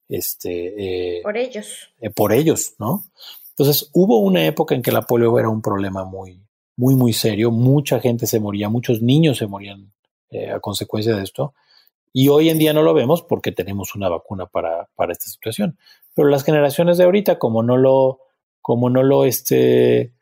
Este, eh, por ellos. Eh, por ellos, ¿no? Entonces hubo una época en que la polio era un problema muy, muy, muy serio. Mucha gente se moría, muchos niños se morían eh, a consecuencia de esto. Y hoy en día no lo vemos porque tenemos una vacuna para, para esta situación. Pero las generaciones de ahorita, como no lo, como no lo, este,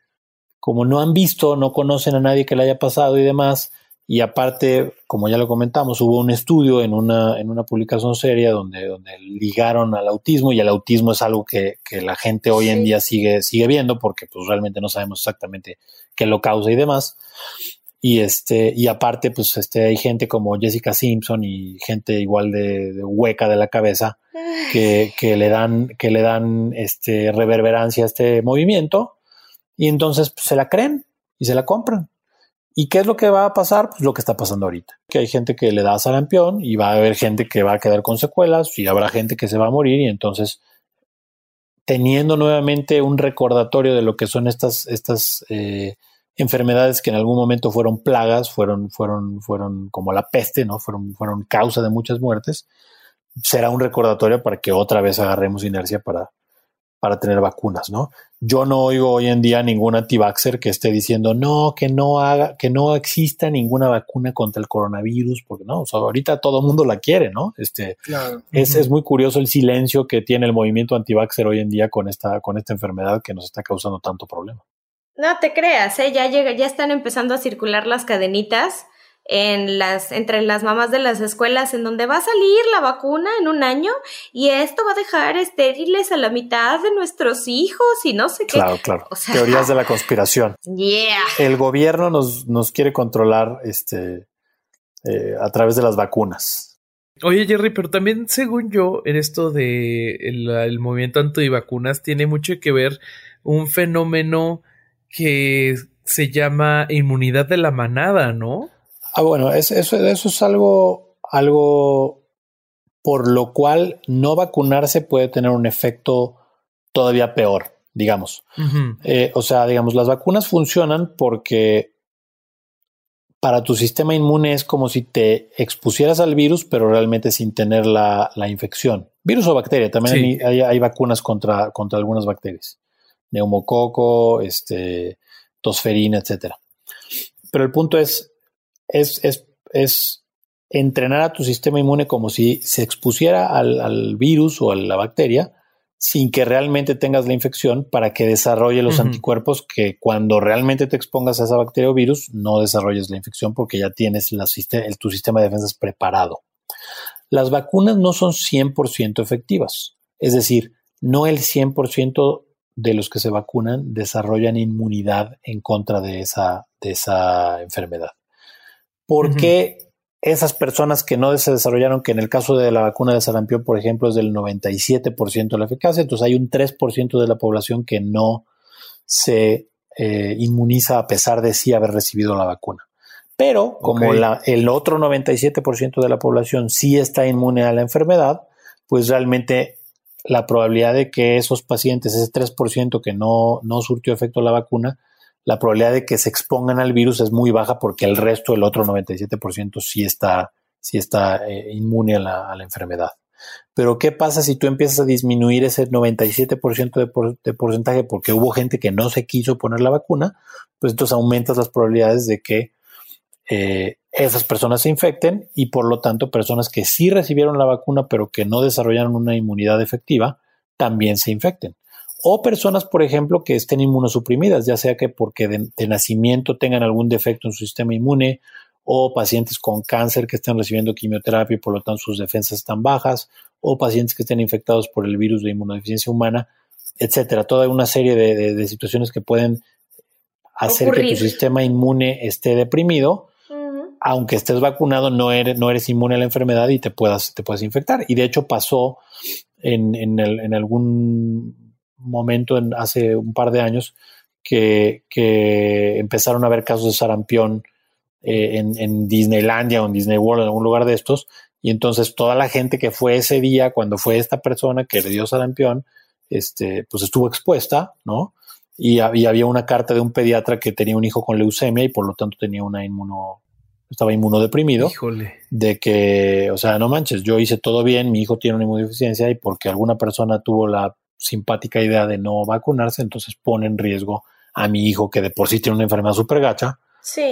como no han visto, no conocen a nadie que le haya pasado y demás, y aparte, como ya lo comentamos, hubo un estudio en una, en una publicación seria donde, donde ligaron al autismo y el autismo es algo que, que la gente hoy en día sigue, sigue viendo porque pues realmente no sabemos exactamente qué lo causa y demás. Y este, y aparte, pues este, hay gente como Jessica Simpson y gente igual de, hueca de la cabeza que, que, le dan, que le dan este reverberancia a este movimiento y entonces pues, se la creen y se la compran. ¿Y qué es lo que va a pasar? Pues lo que está pasando ahorita. Que hay gente que le da sarampión y va a haber gente que va a quedar con secuelas y habrá gente que se va a morir y entonces teniendo nuevamente un recordatorio de lo que son estas, estas eh, enfermedades que en algún momento fueron plagas, fueron, fueron, fueron como la peste, ¿no? Fueron, fueron causa de muchas muertes. Será un recordatorio para que otra vez agarremos inercia para, para tener vacunas, ¿no? Yo no oigo hoy en día ningún anti-vaxxer que esté diciendo no, que no haga, que no exista ninguna vacuna contra el coronavirus, porque no, o sea, ahorita todo el mundo la quiere, ¿no? Este, es, es, muy curioso el silencio que tiene el movimiento anti-vaxxer hoy en día con esta, con esta enfermedad que nos está causando tanto problema. No te creas, ¿eh? ya llega, ya están empezando a circular las cadenitas en las, entre las mamás de las escuelas en donde va a salir la vacuna en un año y esto va a dejar estériles a la mitad de nuestros hijos y no sé qué. Claro, claro. Teorías de la conspiración. Yeah. El gobierno nos, nos quiere controlar este, eh, a través de las vacunas. Oye, Jerry, pero también, según yo, en esto de el, el movimiento antivacunas tiene mucho que ver un fenómeno que se llama inmunidad de la manada, ¿no? Ah, bueno, eso, eso es algo, algo por lo cual no vacunarse puede tener un efecto todavía peor, digamos. Eh, o sea, digamos, las vacunas funcionan porque para tu sistema inmune es como si te expusieras al virus, pero realmente sin tener la, la infección. Virus o bacteria, también hay, hay, vacunas contra, contra algunas bacterias. Neumococo, este, tosferina, etcétera. Pero el punto es, es, es, es entrenar a tu sistema inmune como si se expusiera al, al, virus o a la bacteria sin que realmente tengas la infección para que desarrolle los anticuerpos que cuando realmente te expongas a esa bacteria o virus no desarrolles la infección porque ya tienes la, tu sistema de defensas preparado. Las vacunas no son 100% efectivas, es decir, no el 100% de los que se vacunan desarrollan inmunidad en contra de esa, de esa enfermedad. ¿Por qué esas personas que no se desarrollaron, que en el caso de la vacuna de sarampión, por ejemplo, es del 97% de la eficacia, entonces hay un 3% de la población que no se eh, inmuniza a pesar de sí haber recibido la vacuna. Pero como el otro 97% de la población sí está inmune a la enfermedad, pues realmente la probabilidad de que esos pacientes, ese 3% que no, no surtió efecto la vacuna, la probabilidad de que se expongan al virus es muy baja porque el resto, el otro 97%, sí está, sí está eh, inmune a la, enfermedad. Pero ¿qué pasa si tú empiezas a disminuir ese 97% de, porcentaje porque hubo gente que no se quiso poner la vacuna? Pues entonces aumentas las probabilidades de que eh, esas personas se infecten y por lo tanto personas que sí recibieron la vacuna pero que no desarrollaron una inmunidad efectiva también se infecten o personas, por ejemplo, que estén inmunosuprimidas, ya sea que porque de, nacimiento tengan algún defecto en su sistema inmune, o pacientes con cáncer que estén recibiendo quimioterapia y por lo tanto sus defensas están bajas, o pacientes que estén infectados por el virus de inmunodeficiencia humana, etcétera. Toda una serie de, situaciones que pueden hacer que tu sistema inmune esté deprimido. Aunque estés vacunado, no eres, no eres inmune a la enfermedad y te puedas, te puedes infectar. Y de hecho pasó en, en, el, en algún momento en, hace un par de años que, empezaron a haber casos de sarampión eh, en, Disneylandia o en Disney World, en algún lugar de estos, y entonces toda la gente que fue ese día, cuando fue esta persona que le dio sarampión, este, pues estuvo expuesta, ¿no? Y, había una carta de un pediatra que tenía un hijo con leucemia y por lo tanto tenía una inmuno, estaba inmunodeprimido. Híjole. De que, o sea, no manches, yo hice todo bien, mi hijo tiene una inmunodeficiencia y porque alguna persona tuvo la simpática idea de no vacunarse, entonces pone en riesgo a mi hijo que de por sí tiene una enfermedad súper gacha,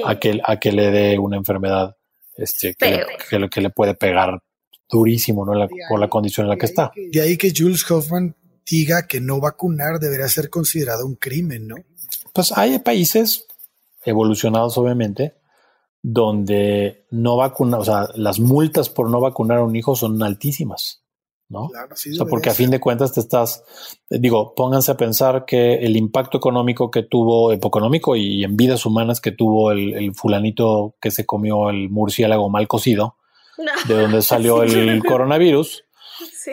a, que, a que le dé una enfermedad este, que, le, que, le, puede pegar durísimo ¿no? por la condición en la que está. De ahí que Jules Hoffman diga que no vacunar debería ser considerado un crimen, ¿no? Pues hay países evolucionados, obviamente, donde no vacunar, o sea, las multas por no vacunar a un hijo son altísimas. ¿No? o sea, porque a fin de cuentas te estás, digo, pónganse a pensar que el impacto económico que tuvo, económico y en vidas humanas que tuvo el, fulanito que se comió el murciélago mal cocido, de donde salió el coronavirus,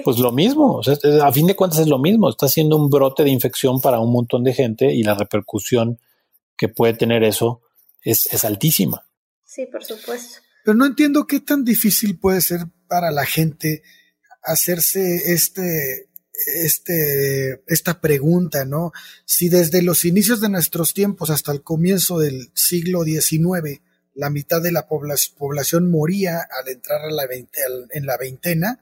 pues lo mismo, o sea, a fin de cuentas es lo mismo, está siendo un brote de infección para un montón de gente y la repercusión que puede tener eso es, es altísima. Sí, por supuesto. Pero no entiendo qué tan difícil puede ser para la gente hacerse este, este, esta pregunta, ¿no? Si desde los inicios de nuestros tiempos hasta el comienzo del siglo XIX, la mitad de la población moría al entrar a la en la veintena,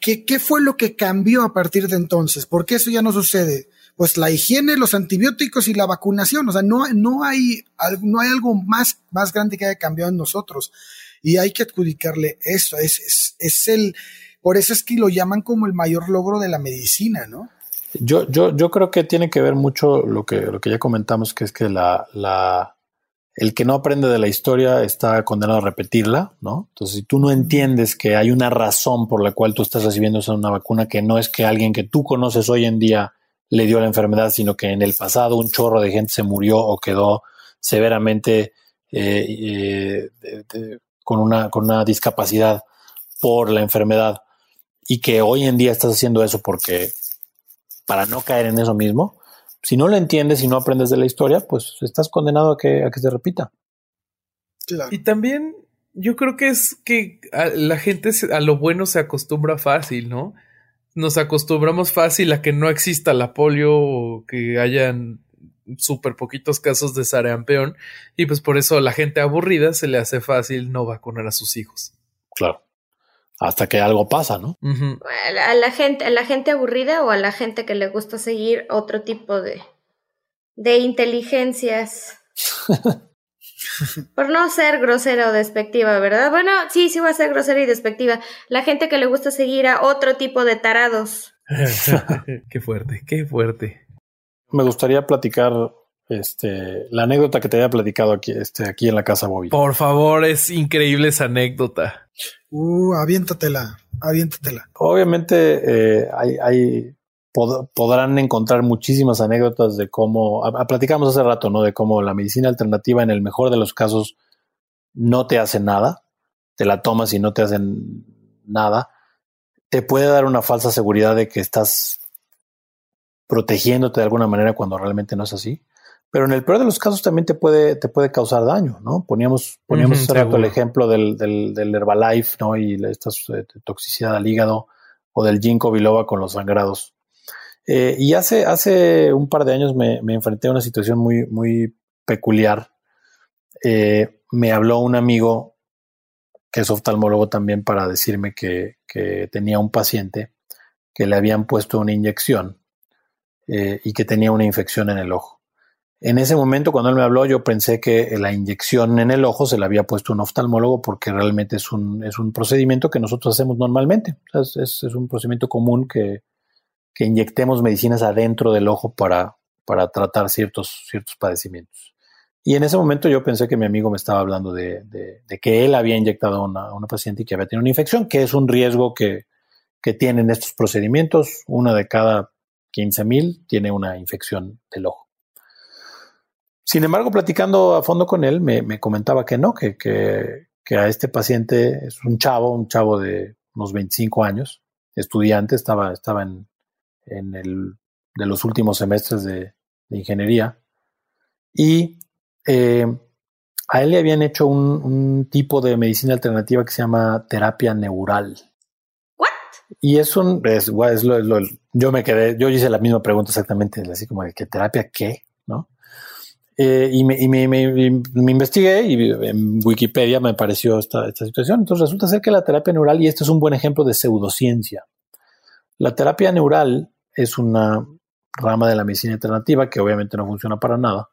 ¿qué, ¿qué fue lo que cambió a partir de entonces? ¿Por qué eso ya no sucede? Pues la higiene, los antibióticos y la vacunación. O sea, no, no, hay, no hay algo más, más grande que haya cambiado en nosotros y hay que adjudicarle eso. Es, es, el, por eso es que lo llaman como el mayor logro de la medicina, ¿no? Yo, yo, yo creo que tiene que ver mucho lo que, lo que ya comentamos, que es que la, la, el que no aprende de la historia está condenado a repetirla, ¿no? Entonces, si tú no entiendes que hay una razón por la cual tú estás recibiendo una vacuna, que no es que alguien que tú conoces hoy en día le dio la enfermedad, sino que en el pasado un chorro de gente se murió o quedó severamente eh, eh, con una, con una discapacidad por la enfermedad y que hoy en día estás haciendo eso porque para no caer en eso mismo, si no lo entiendes y no aprendes de la historia, pues estás condenado a que, a que se repita. Y también yo creo que es que la gente a lo bueno se acostumbra fácil, ¿no? Nos acostumbramos fácil a que no exista la polio o que hayan súper poquitos casos de sarampión y pues por eso a la gente aburrida se le hace fácil no vacunar a sus hijos. Claro. Hasta que algo pasa, ¿no? a, la, gente, a la gente aburrida o a la gente que le gusta seguir otro tipo de, de inteligencias. Por no ser grosera o despectiva, ¿verdad? Bueno, sí, sí va a ser grosera y despectiva. La gente que le gusta seguir a otro tipo de tarados. qué fuerte, qué fuerte. Me gustaría platicar este, la anécdota que te había platicado aquí, este, aquí en la casa Bobby. Por favor, es increíble esa anécdota. Uh, aviéntatela, aviéntatela. Obviamente eh, hay, hay podrán encontrar muchísimas anécdotas de cómo, platicamos hace rato, ¿no? De cómo la medicina alternativa en el mejor de los casos no te hace nada, te la tomas y no te hacen nada, te puede dar una falsa seguridad de que estás protegiéndote de alguna manera cuando realmente no es así. Pero en el peor de los casos también te puede, te puede causar daño, ¿no? Poníamos, poníamos hace rato el ejemplo del, del, del, Herbalife, ¿no? Y esta eh, toxicidad al hígado o del ginkgo biloba con los sangrados. Eh, y hace, hace un par de años me, enfrenté a una situación muy, muy peculiar. Eh, me habló un amigo que es oftalmólogo también para decirme que, tenía un paciente que le habían puesto una inyección eh, y que tenía una infección en el ojo. En ese momento, cuando él me habló, yo pensé que la inyección en el ojo se la había puesto un oftalmólogo porque realmente es un, es un procedimiento que nosotros hacemos normalmente. es, un procedimiento común que, que inyectemos medicinas adentro del ojo para, para tratar ciertos, ciertos padecimientos. Y en ese momento yo pensé que mi amigo me estaba hablando de, de, que él había inyectado a una, una, paciente y que había tenido una infección, que es un riesgo que, que tienen estos procedimientos. Una de cada 15 mil tiene una infección del ojo. Sin embargo, platicando a fondo con él, me, me comentaba que no, que, a este paciente es un chavo, un chavo de unos 25 años, estudiante, estaba, estaba en, en el, de los últimos semestres de, ingeniería. Y eh, a él le habían hecho un, tipo de medicina alternativa que se llama terapia neural. Y es un, es, lo, yo me quedé, yo hice la misma pregunta exactamente, así como de que terapia qué, ¿no? Eh, y, me, y me, me, investigué y en Wikipedia me apareció esta, esta situación. Entonces resulta ser que la terapia neural, y este es un buen ejemplo de pseudociencia, la terapia neural es una rama de la medicina alternativa que obviamente no funciona para nada,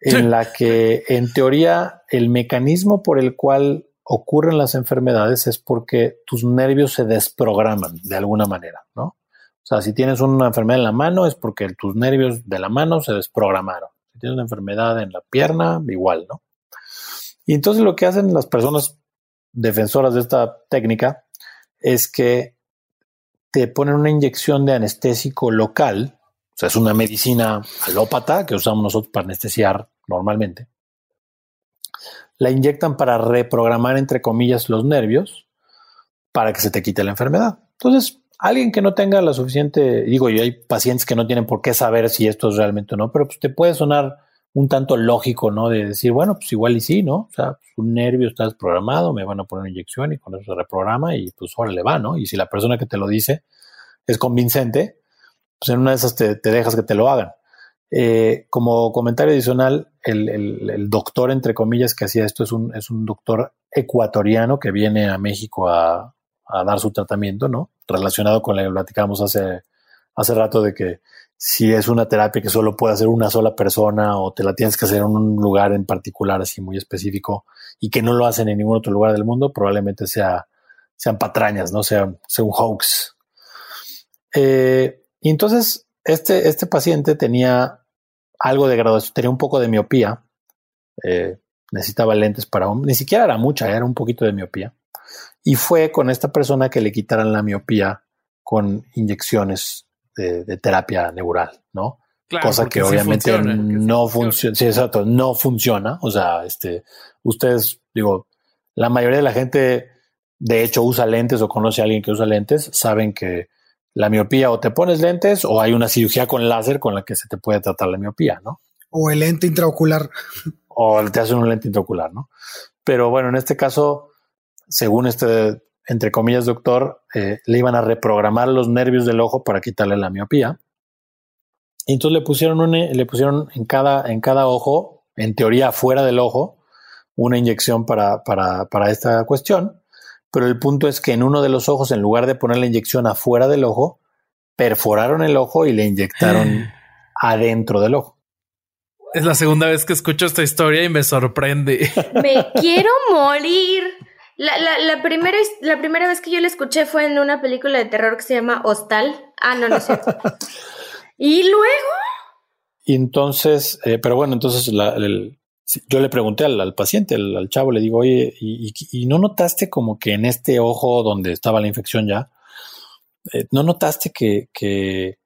en la que en teoría el mecanismo por el cual ocurren las enfermedades es porque tus nervios se desprograman de alguna manera, ¿no? O sea, si tienes una enfermedad en la mano es porque tus nervios de la mano se desprogramaron. Si tienes una enfermedad en la pierna, igual, ¿no? Y entonces lo que hacen las personas defensoras de esta técnica es que te ponen una inyección de anestésico local, o sea, es una medicina alópata que usamos nosotros para anestesiar normalmente. La inyectan para reprogramar, entre comillas, los nervios para que se te quite la enfermedad. Entonces, alguien que no tenga la suficiente, digo, y hay pacientes que no tienen por qué saber si esto es realmente o no, pero pues te puede sonar un tanto lógico, ¿no? De decir, bueno, pues igual y sí, ¿no? O sea, pues, un nervio está desprogramado, me van a poner una inyección y con eso se reprograma y pues ahora le va, ¿no? Y si la persona que te lo dice es convincente, pues en una de esas te, dejas que te lo hagan. Eh, como comentario adicional, el, doctor, entre comillas, que hacía esto es un, es un doctor ecuatoriano que viene a México a, dar su tratamiento, ¿no? Relacionado con lo que platicamos hace, hace rato de que si es una terapia que solo puede hacer una sola persona o te la tienes que hacer en un lugar en particular así muy específico y que no lo hacen en ningún otro lugar del mundo, probablemente sea, sean patrañas, no sea, sea un hoax. Eh, y entonces este, este paciente tenía algo de graduación, tenía un poco de miopía, eh, necesitaba lentes para un, ni siquiera era mucha, era un poquito de miopía. Y fue con esta persona que le quitaran la miopía con inyecciones de, terapia neural, ¿no? Cosa que obviamente no funciona. Sí, exacto, no funciona. O sea, este, ustedes, digo, la mayoría de la gente, de hecho, usa lentes o conoce a alguien que usa lentes, saben que la miopía o te pones lentes o hay una cirugía con láser con la que se te puede tratar la miopía, ¿no? O el lente intraocular. O te hacen un lente intraocular, ¿no? Pero bueno, en este caso, según este entre comillas, doctor, eh, le iban a reprogramar los nervios del ojo para quitarle la miopía. Y entonces le pusieron, le pusieron en, cada, en cada ojo, en teoría fuera del ojo, una inyección para, para, para esta cuestión. Pero el punto es que en uno de los ojos, en lugar de poner la inyección afuera del ojo, perforaron el ojo y le inyectaron adentro del ojo. Es la segunda vez que escucho esta historia y me sorprende. Me quiero morir. La, la, la, primera, la primera vez que yo la escuché fue en una película de terror que se llama Hostal. Ah, no, no es cierto. y luego. Y entonces, eh, pero bueno, entonces yo le pregunté al, paciente, al, chavo, le digo, oye, y, no notaste como que en este ojo donde estaba la infección ya, eh, ¿no notaste que, que,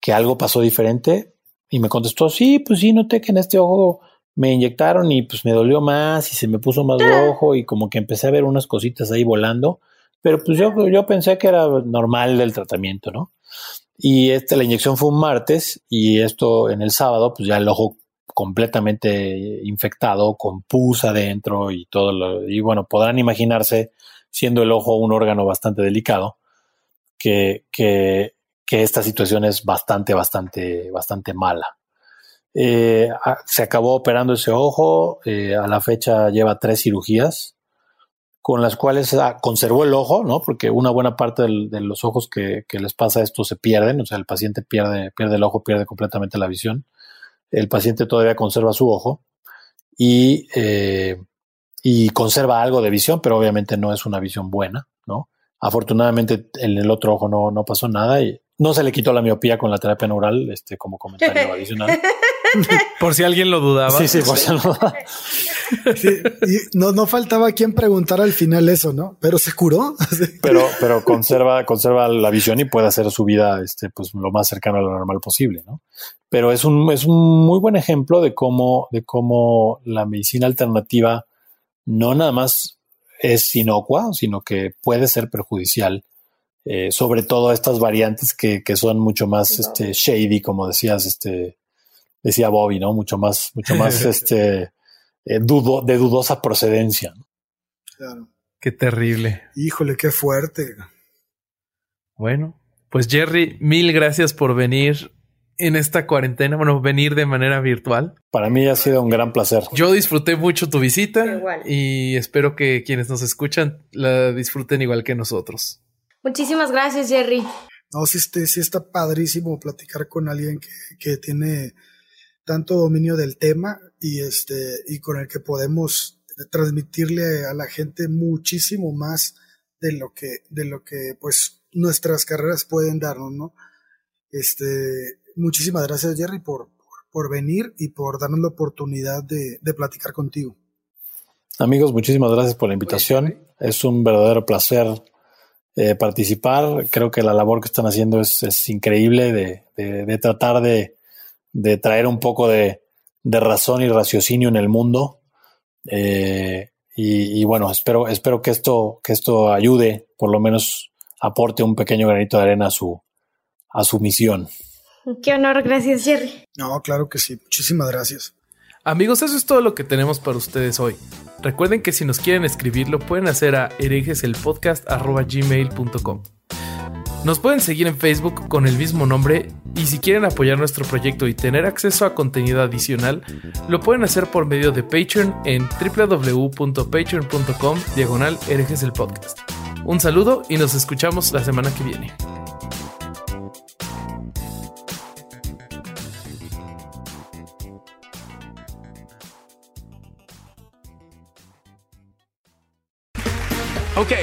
que algo pasó diferente? Y me contestó, sí, pues sí, noté que en este ojo me inyectaron y pues me dolió más y se me puso más rojo y como que empecé a ver unas cositas ahí volando, pero pues yo, yo pensé que era normal del tratamiento, ¿no? Y este, la inyección fue un martes y esto en el sábado, pues ya el ojo completamente infectado, con pus adentro y todo lo, y bueno, podrán imaginarse, siendo el ojo un órgano bastante delicado, que, que, que esta situación es bastante, bastante, bastante mala. Eh, se acabó operando ese ojo, eh, a la fecha lleva tres cirugías, con las cuales ah, conservó el ojo, ¿no? Porque una buena parte de los ojos que, les pasa esto se pierden, o sea, el paciente pierde, pierde el ojo, pierde completamente la visión. El paciente todavía conserva su ojo y, eh, y conserva algo de visión, pero obviamente no es una visión buena, ¿no? Afortunadamente en el otro ojo no, no pasó nada y no se le quitó la miopía con la terapia neural, este, como comentario adicional. por si alguien lo dudaba. Sí, sí, por si lo dudaba. no, no faltaba quien preguntar al final eso, ¿no? Pero se curó. pero, pero conserva, conserva la visión y puede hacer su vida, este, pues lo más cercano a lo normal posible, ¿no? Pero es un, es un muy buen ejemplo de cómo, de cómo la medicina alternativa no nada más es inocua, sino que puede ser perjudicial eh, sobre todo estas variantes que, son mucho más este, shady, como decías, este, decía Bobby, ¿no? Mucho más, mucho más este, eh, dudo, de dudosa procedencia. Claro. Qué terrible. Híjole, qué fuerte. Bueno, pues Jerry, mil gracias por venir en esta cuarentena, bueno, venir de manera virtual. Para mí ha sido un gran placer. Yo disfruté mucho tu visita y espero que quienes nos escuchan la disfruten igual que nosotros. Muchísimas gracias, Jerry. No, sí, este, sí está padrísimo platicar con alguien que, que tiene tanto dominio del tema y este y con el que podemos transmitirle a la gente muchísimo más de lo que de lo que pues nuestras carreras pueden darnos, ¿no? Este, muchísimas gracias Jerry por, por, venir y por darnos la oportunidad de, de platicar contigo. Amigos, muchísimas gracias por la invitación. Es un verdadero placer eh, participar. Creo que la labor que están haciendo es, increíble de, tratar de, traer un poco de, razón y raciocinio en el mundo. Eh, y, bueno, espero, espero que esto, que esto ayude, por lo menos aporte un pequeño granito de arena a su, a su misión. Qué honor, gracias Jerry. No, claro que sí, muchísimas gracias. Amigos, eso es todo lo que tenemos para ustedes hoy. Recuerden que si nos quieren escribir lo pueden hacer a herejeselpodcast.gmail.com Nos pueden seguir en Facebook con el mismo nombre y si quieren apoyar nuestro proyecto y tener acceso a contenido adicional, lo pueden hacer por medio de Patreon en www.patreon.com diagonal herejeselpodcast. Un saludo y nos escuchamos la semana que viene.